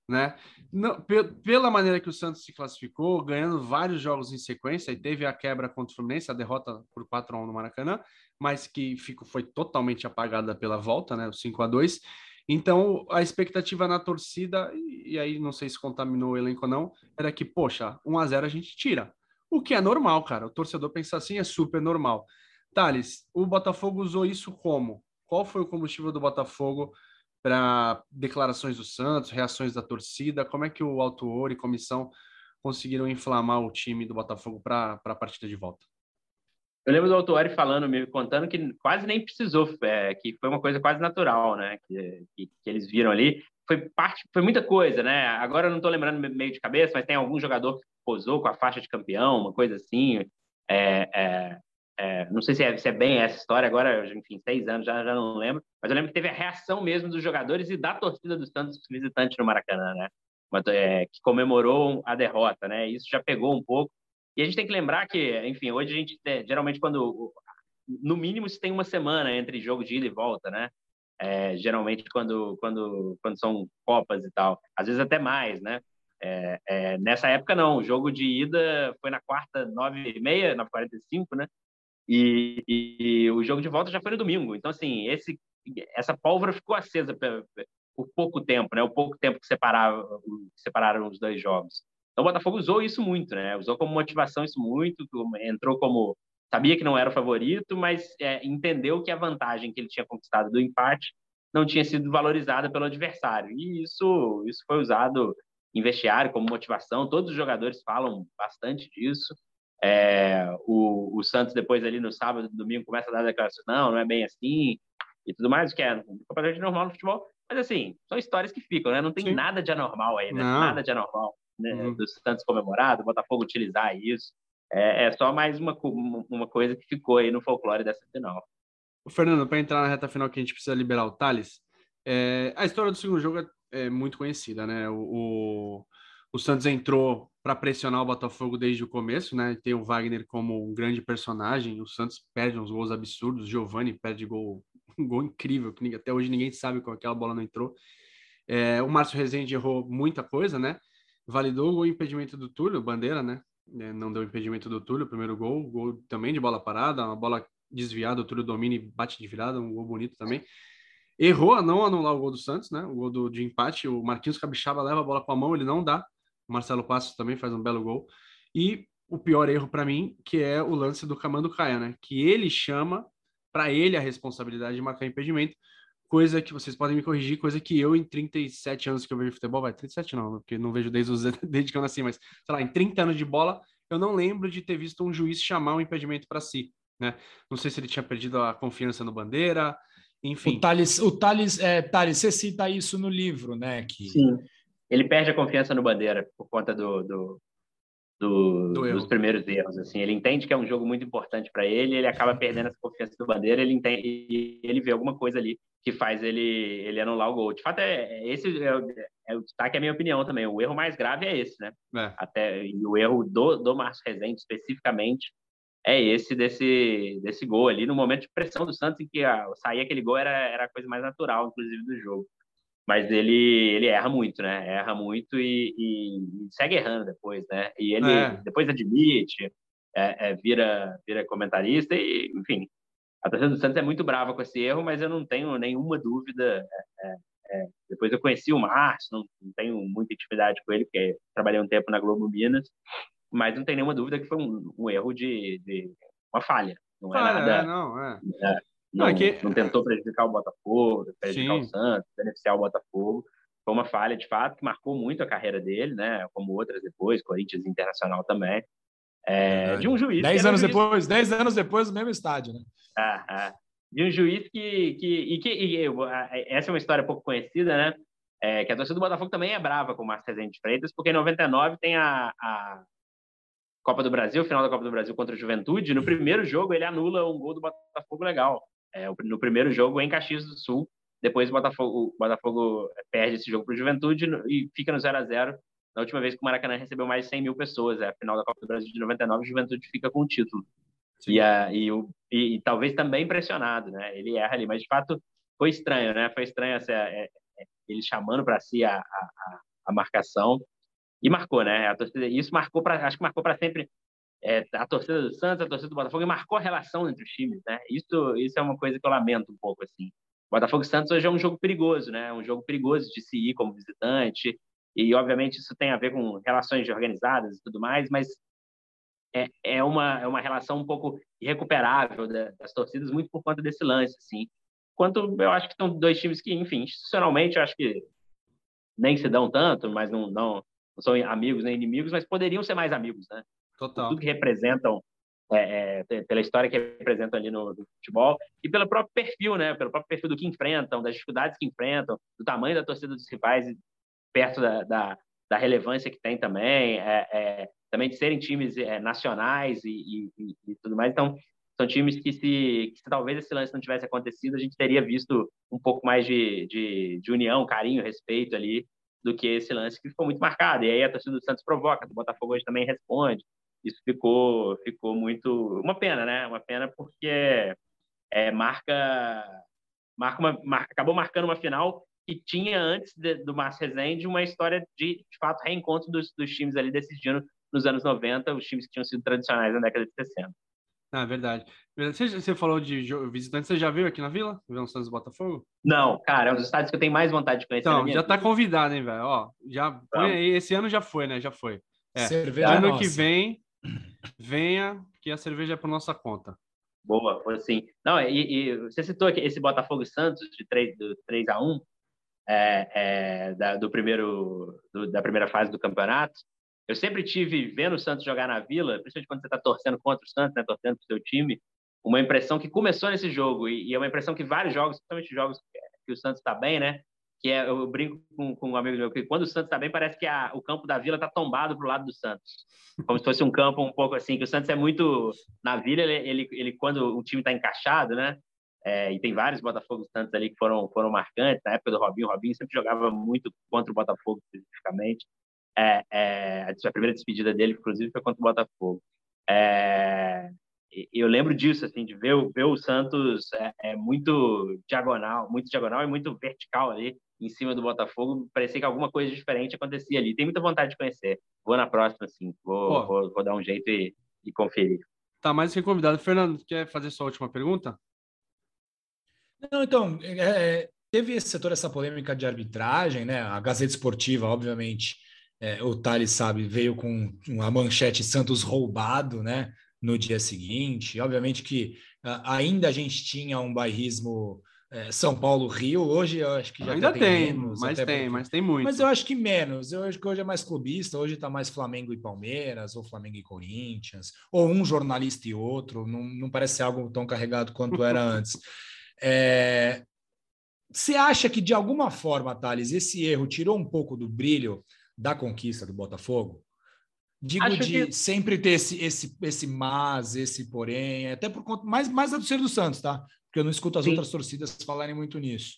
né? Não, pela maneira que o Santos se classificou, ganhando vários jogos em sequência, e teve a quebra contra o Fluminense, a derrota por 4 a 1 no Maracanã, mas que ficou, foi totalmente apagada pela volta, né? O 5 a 2 então, a expectativa na torcida, e aí não sei se contaminou o elenco ou não, era que, poxa, 1 a 0 a gente tira. O que é normal, cara. O torcedor pensa assim, é super normal. Thales, o Botafogo usou isso como? Qual foi o combustível do Botafogo para declarações do Santos, reações da torcida? Como é que o autor e comissão conseguiram inflamar o time do Botafogo para a partida de volta? Eu lembro do Autuori falando, me contando que quase nem precisou, é, que foi uma coisa quase natural, né? Que, que, que, eles viram ali. Foi parte, foi muita coisa, né? Agora eu não estou lembrando meio de cabeça, mas tem algum jogador que posou com a faixa de campeão, uma coisa assim. É, é, é, não sei se é, se é, bem essa história, agora, enfim, seis anos, já, já não lembro, mas eu lembro que teve a reação mesmo dos jogadores e da torcida dos Santos visitantes no Maracanã, né? É, que comemorou a derrota, né? Isso já pegou um pouco. E a gente tem que lembrar que, enfim, hoje a gente, geralmente, quando no mínimo se tem uma semana entre jogo de ida e volta, né? É, geralmente quando, quando, quando são Copas e tal, às vezes até mais, né? É, é, nessa época não, o jogo de ida foi na quarta, nove e meia, na 45, né? E, e, o jogo de volta já foi no domingo. Então, assim, esse, essa pólvora ficou acesa por, pouco tempo, né? O pouco tempo que separava, separaram os dois jogos. Então, o Botafogo usou isso muito, né? Usou como motivação isso muito, entrou como sabia que não era o favorito, mas é, entendeu que a vantagem que ele tinha conquistado do empate não tinha sido valorizada pelo adversário. E isso, isso foi usado em vestiário como motivação. Todos os jogadores falam bastante disso. É, o, o, Santos depois ali no sábado, domingo começa a dar declaração, não, não é bem assim e tudo mais, o que é completamente normal no futebol. Mas assim, são histórias que ficam, né? Não tem Sim. nada de anormal aí, né? Não. Nada de anormal, né? Uhum. Do Santos comemorado, Botafogo utilizar isso. É, é, só mais uma, uma coisa que ficou aí no folclore dessa final. O Fernando, para entrar na reta final que a gente precisa liberar o Thales, é, a história do segundo jogo é, é muito conhecida, né? O, o, o Santos entrou para pressionar o Botafogo desde o começo, né? Tem o Wagner como um grande personagem. O Santos perde uns gols absurdos. Giovani perde gol, um gol incrível, que até hoje ninguém sabe como aquela bola não entrou. É, o Márcio Rezende errou muita coisa, né? Validou o impedimento do Túlio, bandeira, né? É, não deu impedimento do Túlio, primeiro gol, gol também de bola parada, uma bola desviada, o Túlio domina e bate de virada, um gol bonito também. Errou a não anular o gol do Santos, né? O gol do, de empate, o Marquinhos Capixaba leva a bola com a mão, ele não dá. O Marcelo Passos também faz um belo gol. E o pior erro para mim, que é o lance do Camando Caia, né? Que ele chama para ele a responsabilidade de marcar impedimento, coisa que vocês podem me corrigir, coisa que eu em 37 anos que eu vejo futebol, vai 37 não, porque não vejo desde, os, desde que eu nasci, mas sei lá, em 30 anos de bola, eu não lembro de ter visto um juiz chamar um impedimento para si, né? Não sei se ele tinha perdido a confiança no Bandeira, enfim. O Thales, o Thales, é, Thales, você cita isso no livro, né? Que... Sim ele perde a confiança no Bandeira por conta do, do, do, do dos primeiros erros. Assim, ele entende que é um jogo muito importante para ele, ele acaba perdendo essa confiança do Bandeira, ele entende, ele vê alguma coisa ali que faz ele ele anular o gol. De fato, é, é esse é, é o destaque, é a minha opinião também. O erro mais grave é esse, né? É. Até e o erro do do Márcio Rezende especificamente é esse desse desse gol ali no momento de pressão do Santos em que a, sair aquele gol era era a coisa mais natural, inclusive do jogo mas ele ele erra muito, né? Erra muito e, e, segue errando depois, né? E ele é. depois admite, é, é, vira vira comentarista e, enfim, a torcida do Santos é muito brava com esse erro, mas eu não tenho nenhuma dúvida. É, é, é depois eu conheci o Márcio, não, não, tenho muita intimidade com ele, porque trabalhei um tempo na Globo Minas, mas não tem nenhuma dúvida que foi um, um erro de, de, uma falha. Não é nada. não, é. Não, não, que... não tentou prejudicar o Botafogo, prejudicar Sim. o Santos, beneficiar o Botafogo. Foi uma falha, de fato, que marcou muito a carreira dele, né? Como outras depois, Corinthians Internacional também. É, de um juiz. Dez anos juiz... depois, dez anos depois, no mesmo estádio, né? Ah, ah. De um juiz que. que, e que e, essa é uma história pouco conhecida, né? É, que a torcida do Botafogo também é brava com o Márcio Rezende Freitas, porque em 99 tem a, a Copa do Brasil, final da Copa do Brasil contra o Juventude. No primeiro jogo, ele anula um gol do Botafogo legal é, no primeiro jogo em Caxias do Sul. Depois o Botafogo, o Botafogo perde esse jogo para o Juventude e fica no 0 a 0 Na última vez que o Maracanã recebeu mais de 100 mil pessoas, é a final da Copa do Brasil de 99, o Juventude fica com o título. E, a, e, o, e, e, talvez também impressionado, né? Ele erra ali, mas de fato foi estranho, né? Foi estranho essa, é, é, ele chamando para si a, a, a, marcação e marcou, né? A torcida, isso marcou para, acho que marcou para sempre é, a torcida do Santos, a torcida do Botafogo, e marcou a relação entre os times, né? Isso, isso é uma coisa que eu lamento um pouco, assim. Botafogo e Santos hoje é um jogo perigoso, né? Um jogo perigoso de se ir como visitante, e obviamente isso tem a ver com relações organizadas e tudo mais, mas é, é, uma, é uma relação um pouco irrecuperável das torcidas, muito por conta desse lance, assim. Quanto eu acho que são dois times que, enfim, institucionalmente, eu acho que nem se dão tanto, mas não, não, não são amigos nem inimigos, mas poderiam ser mais amigos, né? Total. tudo que representam, é, é, pela história que representam ali no, no, futebol e pelo próprio perfil, né? Pelo próprio perfil do que enfrentam, das dificuldades que enfrentam, do tamanho da torcida dos rivais perto da, da, da relevância que tem também, é, é também de serem times é, nacionais e, e, e, tudo mais. Então, são times que se, que se, talvez esse lance não tivesse acontecido, a gente teria visto um pouco mais de, de, de, união, carinho, respeito ali do que esse lance que ficou muito marcado. E aí a torcida do Santos provoca, o Botafogo hoje também responde isso ficou ficou muito uma pena, né? Uma pena porque é, marca marca uma, marca, acabou marcando uma final que tinha antes de, do Márcio Rezende uma história de, de fato reencontro dos, dos times ali decidindo nos anos 90, os times que tinham sido tradicionais na década de 60. Ah, verdade. Você, você falou de visitante, você já veio aqui na Vila? Viu um Santos Botafogo? Não, cara, é um dos estádios que eu tenho mais vontade de conhecer. Então, já tá convidado, hein, velho? Ó, já esse ano já foi, né? Já foi. É. Cerveja ano nossa. que vem, venha, que a cerveja é por nossa conta. Boa, foi assim. Não, e, e você citou aqui esse Botafogo Santos de 3, do 3 a 1 é, é, da, do primeiro, do, da primeira fase do campeonato. Eu sempre tive, vendo o Santos jogar na Vila, principalmente quando você está torcendo contra o Santos, né, torcendo para o seu time, uma impressão que começou nesse jogo, e, e, é uma impressão que vários jogos, principalmente jogos que o Santos está bem, né? Que é, eu brinco com, com um amigo meu, que quando o Santos está bem, parece que a, o campo da Vila está tombado para o lado do Santos. Como se fosse um campo um pouco assim, que o Santos é muito. Na Vila, ele, ele, ele quando o time está encaixado, né? É, e tem vários Botafogo Santos ali que foram, foram marcantes, na época do Robinho. O Robinho sempre jogava muito contra o Botafogo, especificamente. É, é, a primeira despedida dele, inclusive, foi contra o Botafogo. É, eu lembro disso, assim, de ver, ver o Santos é, é, muito diagonal, muito diagonal e muito vertical ali em cima do Botafogo. Parecia que alguma coisa diferente acontecia ali. Tem muita vontade de conhecer. Vou na próxima, assim, vou, vou, vou, dar um jeito e, e conferir. Tá mais que convidado. Fernando, quer fazer sua última pergunta? Não, então, é, teve esse setor, essa polêmica de arbitragem, né? A Gazeta Esportiva, obviamente, é, o Thales sabe, veio com uma manchete Santos roubado, né? No dia seguinte. Obviamente que uh, ainda a gente tinha um bairrismo é, São Paulo-Rio, hoje eu acho que já ainda tem, tem menos, mas tem, porque... mas tem muito. Mas eu acho que menos. Eu acho que hoje é mais clubista, hoje está mais Flamengo e Palmeiras, ou Flamengo e Corinthians, ou um jornalista e outro. Não, não parece algo tão carregado quanto era antes. É... Você acha que, de alguma forma, Thales, esse erro tirou um pouco do brilho da conquista do Botafogo? Digo Acho de que... sempre ter esse, esse, esse mas, esse porém, até por conta, mais, mais da torcida do Santos, tá? Porque eu não escuto as Sim. outras torcidas falarem muito nisso.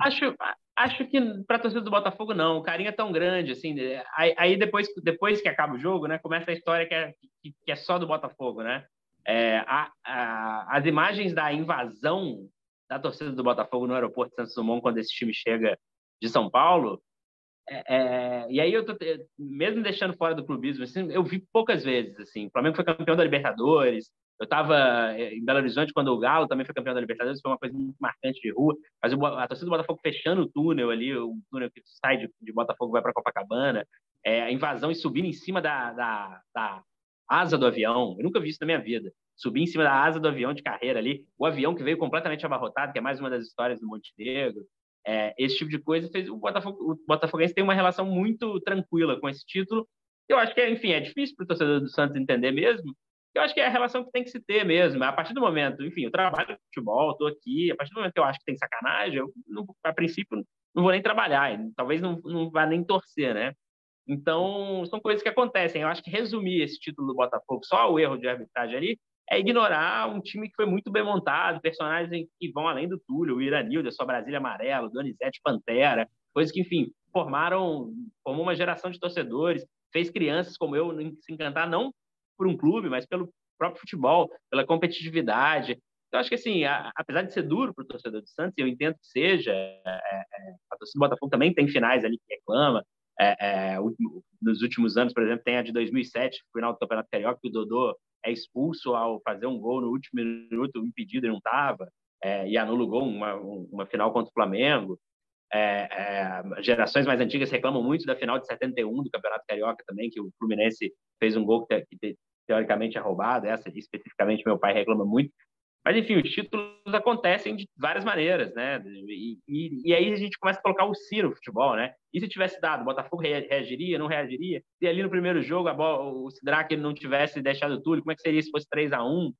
Acho, acho que para a torcida do Botafogo não, o carinho é tão grande, assim, aí, aí, depois, depois que acaba o jogo, né, começa a história que é, que, que é só do Botafogo, né? É, a, a, as imagens da invasão da torcida do Botafogo no aeroporto de Santos Dumont quando esse time chega de São Paulo é, é, e aí eu tô, mesmo deixando fora do clubismo, assim, eu vi poucas vezes, assim, o Flamengo foi campeão da Libertadores, eu estava é, em Belo Horizonte quando o Galo também foi campeão da Libertadores, foi uma coisa muito marcante de rua, mas a torcida do Botafogo fechando o túnel ali, o túnel que sai de, de Botafogo vai para Copacabana, é, a invasão e subindo em cima da, da, da asa do avião, eu nunca vi isso na minha vida, subir em cima da asa do avião de carreira ali, o avião que veio completamente abarrotado, que é mais uma das histórias do Montenegro, é, esse tipo de coisa fez o Botafogo, o Botafoguense tem uma relação muito tranquila com esse título. Eu acho que, enfim, é difícil para o torcedor do Santos entender mesmo. Eu acho que é a relação que tem que se ter mesmo. A partir do momento, enfim, eu trabalho no futebol, estou aqui. A partir do momento que eu acho que tem sacanagem, eu, não, a princípio, não vou nem trabalhar. Talvez não, não vá nem torcer, né? Então, são coisas que acontecem. Eu acho que resumir esse título do Botafogo, só o erro de arbitragem ali, é ignorar um time que foi muito bem montado, personagens que vão além do Túlio, o Iranildo, a sua Brasília Amarelo, Donizete Pantera, coisas que, enfim, formaram, formou uma geração de torcedores, fez crianças como eu se encantar não por um clube, mas pelo próprio futebol, pela competitividade. Eu acho que, assim, a, apesar de ser duro para o torcedor do Santos, eu entendo que seja, é, é, a torcida do Botafogo também tem finais ali que reclama, é, é, nos últimos anos, por exemplo, tem a de 2007, final do Campeonato Carioca, que o Dodô é expulso ao fazer um gol no último minuto, impedido e não estava, é, e anula o gol, uma, uma final contra o Flamengo. É, é, gerações mais antigas reclamam muito da final de 71 do Campeonato Carioca também, que o Fluminense fez um gol que, que teoricamente é roubado, essa especificamente meu pai reclama muito, mas, enfim, os títulos acontecem de várias maneiras, né? E, e, e, aí a gente começa a colocar o si no futebol, né? E se tivesse dado, o Botafogo reagiria, não reagiria? Se ali no primeiro jogo a bola, o Sidraque não tivesse deixado o Túlio, como é que seria se fosse 3 a 1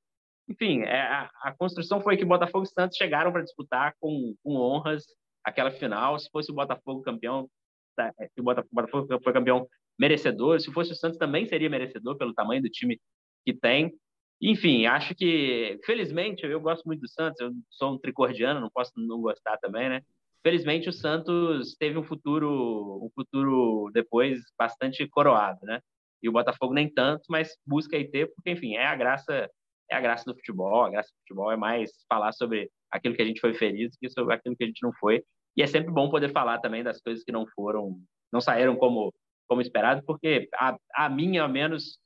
Enfim, é, a, a, construção foi que Botafogo e Santos chegaram para disputar com, com honras aquela final. Se fosse o Botafogo campeão, tá, é, se o Botafogo foi campeão merecedor, se fosse o Santos também seria merecedor pelo tamanho do time que tem. Enfim, acho que, felizmente, eu gosto muito do Santos, eu sou um tricordiano, não posso não gostar também, né? Felizmente, o Santos teve um futuro, um futuro depois bastante coroado, né? e o Botafogo nem tanto, mas busca aí ter, porque, enfim, é a graça é a graça do futebol. A graça do futebol é mais falar sobre aquilo que a gente foi feliz do que sobre aquilo que a gente não foi. E é sempre bom poder falar também das coisas que não foram, não saíram como, como esperado, porque a, a minha, ao menos,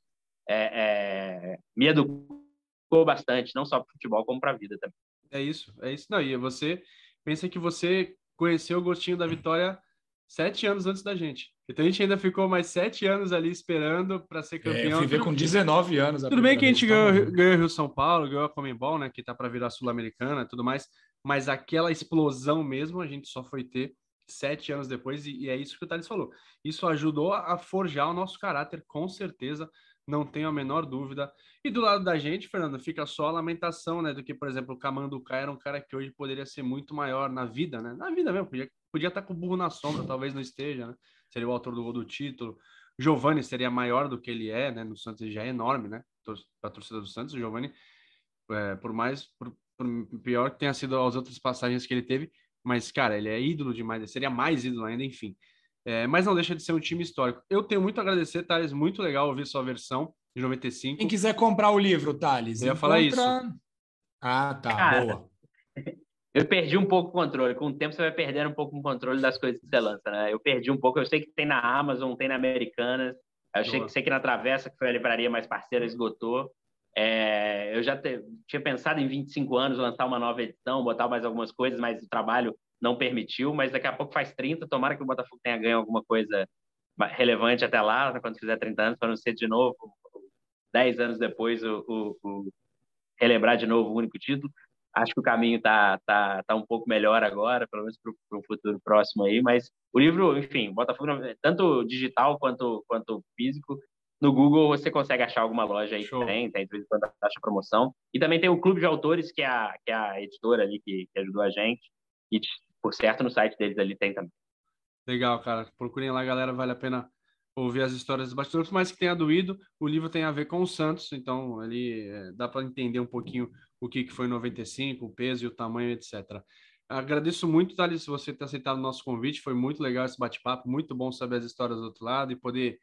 é, é, me educou bastante, não só para futebol, como para a vida também. É isso, é isso. Não, e você pensa que você conheceu o gostinho da vitória sete anos antes da gente. Então a gente ainda ficou mais sete anos ali esperando para ser campeão. É, eu fui ver com 19 anos. Tudo bem que a gente ganhou, ganhou Rio São Paulo, ganhou a Comembol, né? Que tá para virar Sul-Americana tudo mais. Mas aquela explosão mesmo a gente só foi ter sete anos depois, e, e é isso que o Thales falou. Isso ajudou a, a forjar o nosso caráter, com certeza não tenho a menor dúvida. E do lado da gente, Fernando, fica só a lamentação, né? Do que, por exemplo, o Camanduca era um cara que hoje poderia ser muito maior na vida, né? Na vida mesmo, podia, podia estar com o burro na sombra, talvez não esteja, né? Seria o autor do gol do título. Giovani seria maior do que ele é, né? No Santos ele já é enorme, né? Para a torcida do Santos, o Giovani, é, por mais por, por pior que tenha sido as outras passagens que ele teve, mas, cara, ele é ídolo demais, seria mais ídolo ainda, enfim. É, mas não deixa de ser um time histórico. Eu tenho muito a agradecer, Thales. Muito legal ouvir sua versão de 95. Quem quiser comprar o livro, Thales. Eu ia encontra... falar isso. Ah, tá. Cara, boa. Eu perdi um pouco o controle. Com o tempo você vai perdendo um pouco o controle das coisas que você lança, né? Eu perdi um pouco. Eu sei que tem na Amazon, tem na Americanas. Eu sei, sei que na Travessa, que foi a livraria mais parceira, esgotou. É, eu já te, tinha pensado em 25 anos lançar uma nova edição, botar mais algumas coisas, mas o trabalho não permitiu, mas daqui a pouco faz 30, tomara que o Botafogo tenha ganho alguma coisa relevante até lá, quando fizer 30 anos, para não ser de novo, 10 anos depois, o, o, o relembrar de novo o único título. Acho que o caminho está tá, tá um pouco melhor agora, pelo menos para um futuro próximo aí, mas o livro, enfim, Botafogo, tanto digital quanto, quanto físico, no Google você consegue achar alguma loja aí Show. que tem, tem de vez em quando taxa promoção. E também tem o Clube de Autores, que é a, que é a editora ali que, que ajudou a gente. E por certo, no site deles ali tem também. Legal, cara. Procurem lá, galera. Vale a pena ouvir as histórias dos bastidores, por mais que tenha doído, o livro tem a ver com o Santos, então ali é, dá para entender um pouquinho o que, que foi 95, o peso e o tamanho, etc. Agradeço muito, Thales, você ter aceitado o nosso convite, foi muito legal esse bate-papo, muito bom saber as histórias do outro lado e poder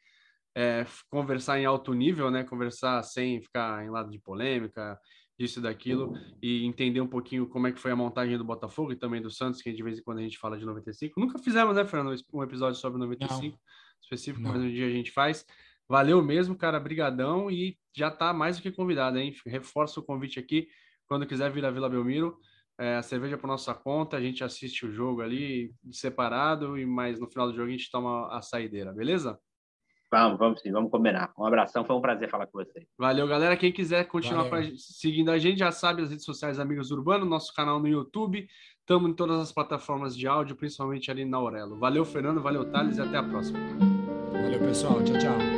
é, conversar em alto nível, né? Conversar sem ficar em lado de polêmica, disso e daquilo, e entender um pouquinho como é que foi a montagem do Botafogo e também do Santos, que de vez em quando a gente fala de 95. Nunca fizemos, né, Fernando, um episódio sobre 95 Não. específico, Não. mas um dia a gente faz. Valeu mesmo, cara, brigadão e já tá mais do que convidado, hein? Reforço o convite aqui, quando quiser vir a Vila Belmiro, é, a cerveja por nossa conta, a gente assiste o jogo ali separado, e mais no final do jogo a gente toma a saideira, beleza? Vamos, vamos sim, vamos combinar. Um abração, foi um prazer falar com você. Valeu, galera. Quem quiser continuar a, seguindo a gente, já sabe as redes sociais Amigos Urbano, nosso canal no YouTube. Estamos em todas as plataformas de áudio, principalmente ali na Aurelo. Valeu, Fernando, valeu, Thales, e até a próxima. Valeu, pessoal. Tchau, tchau.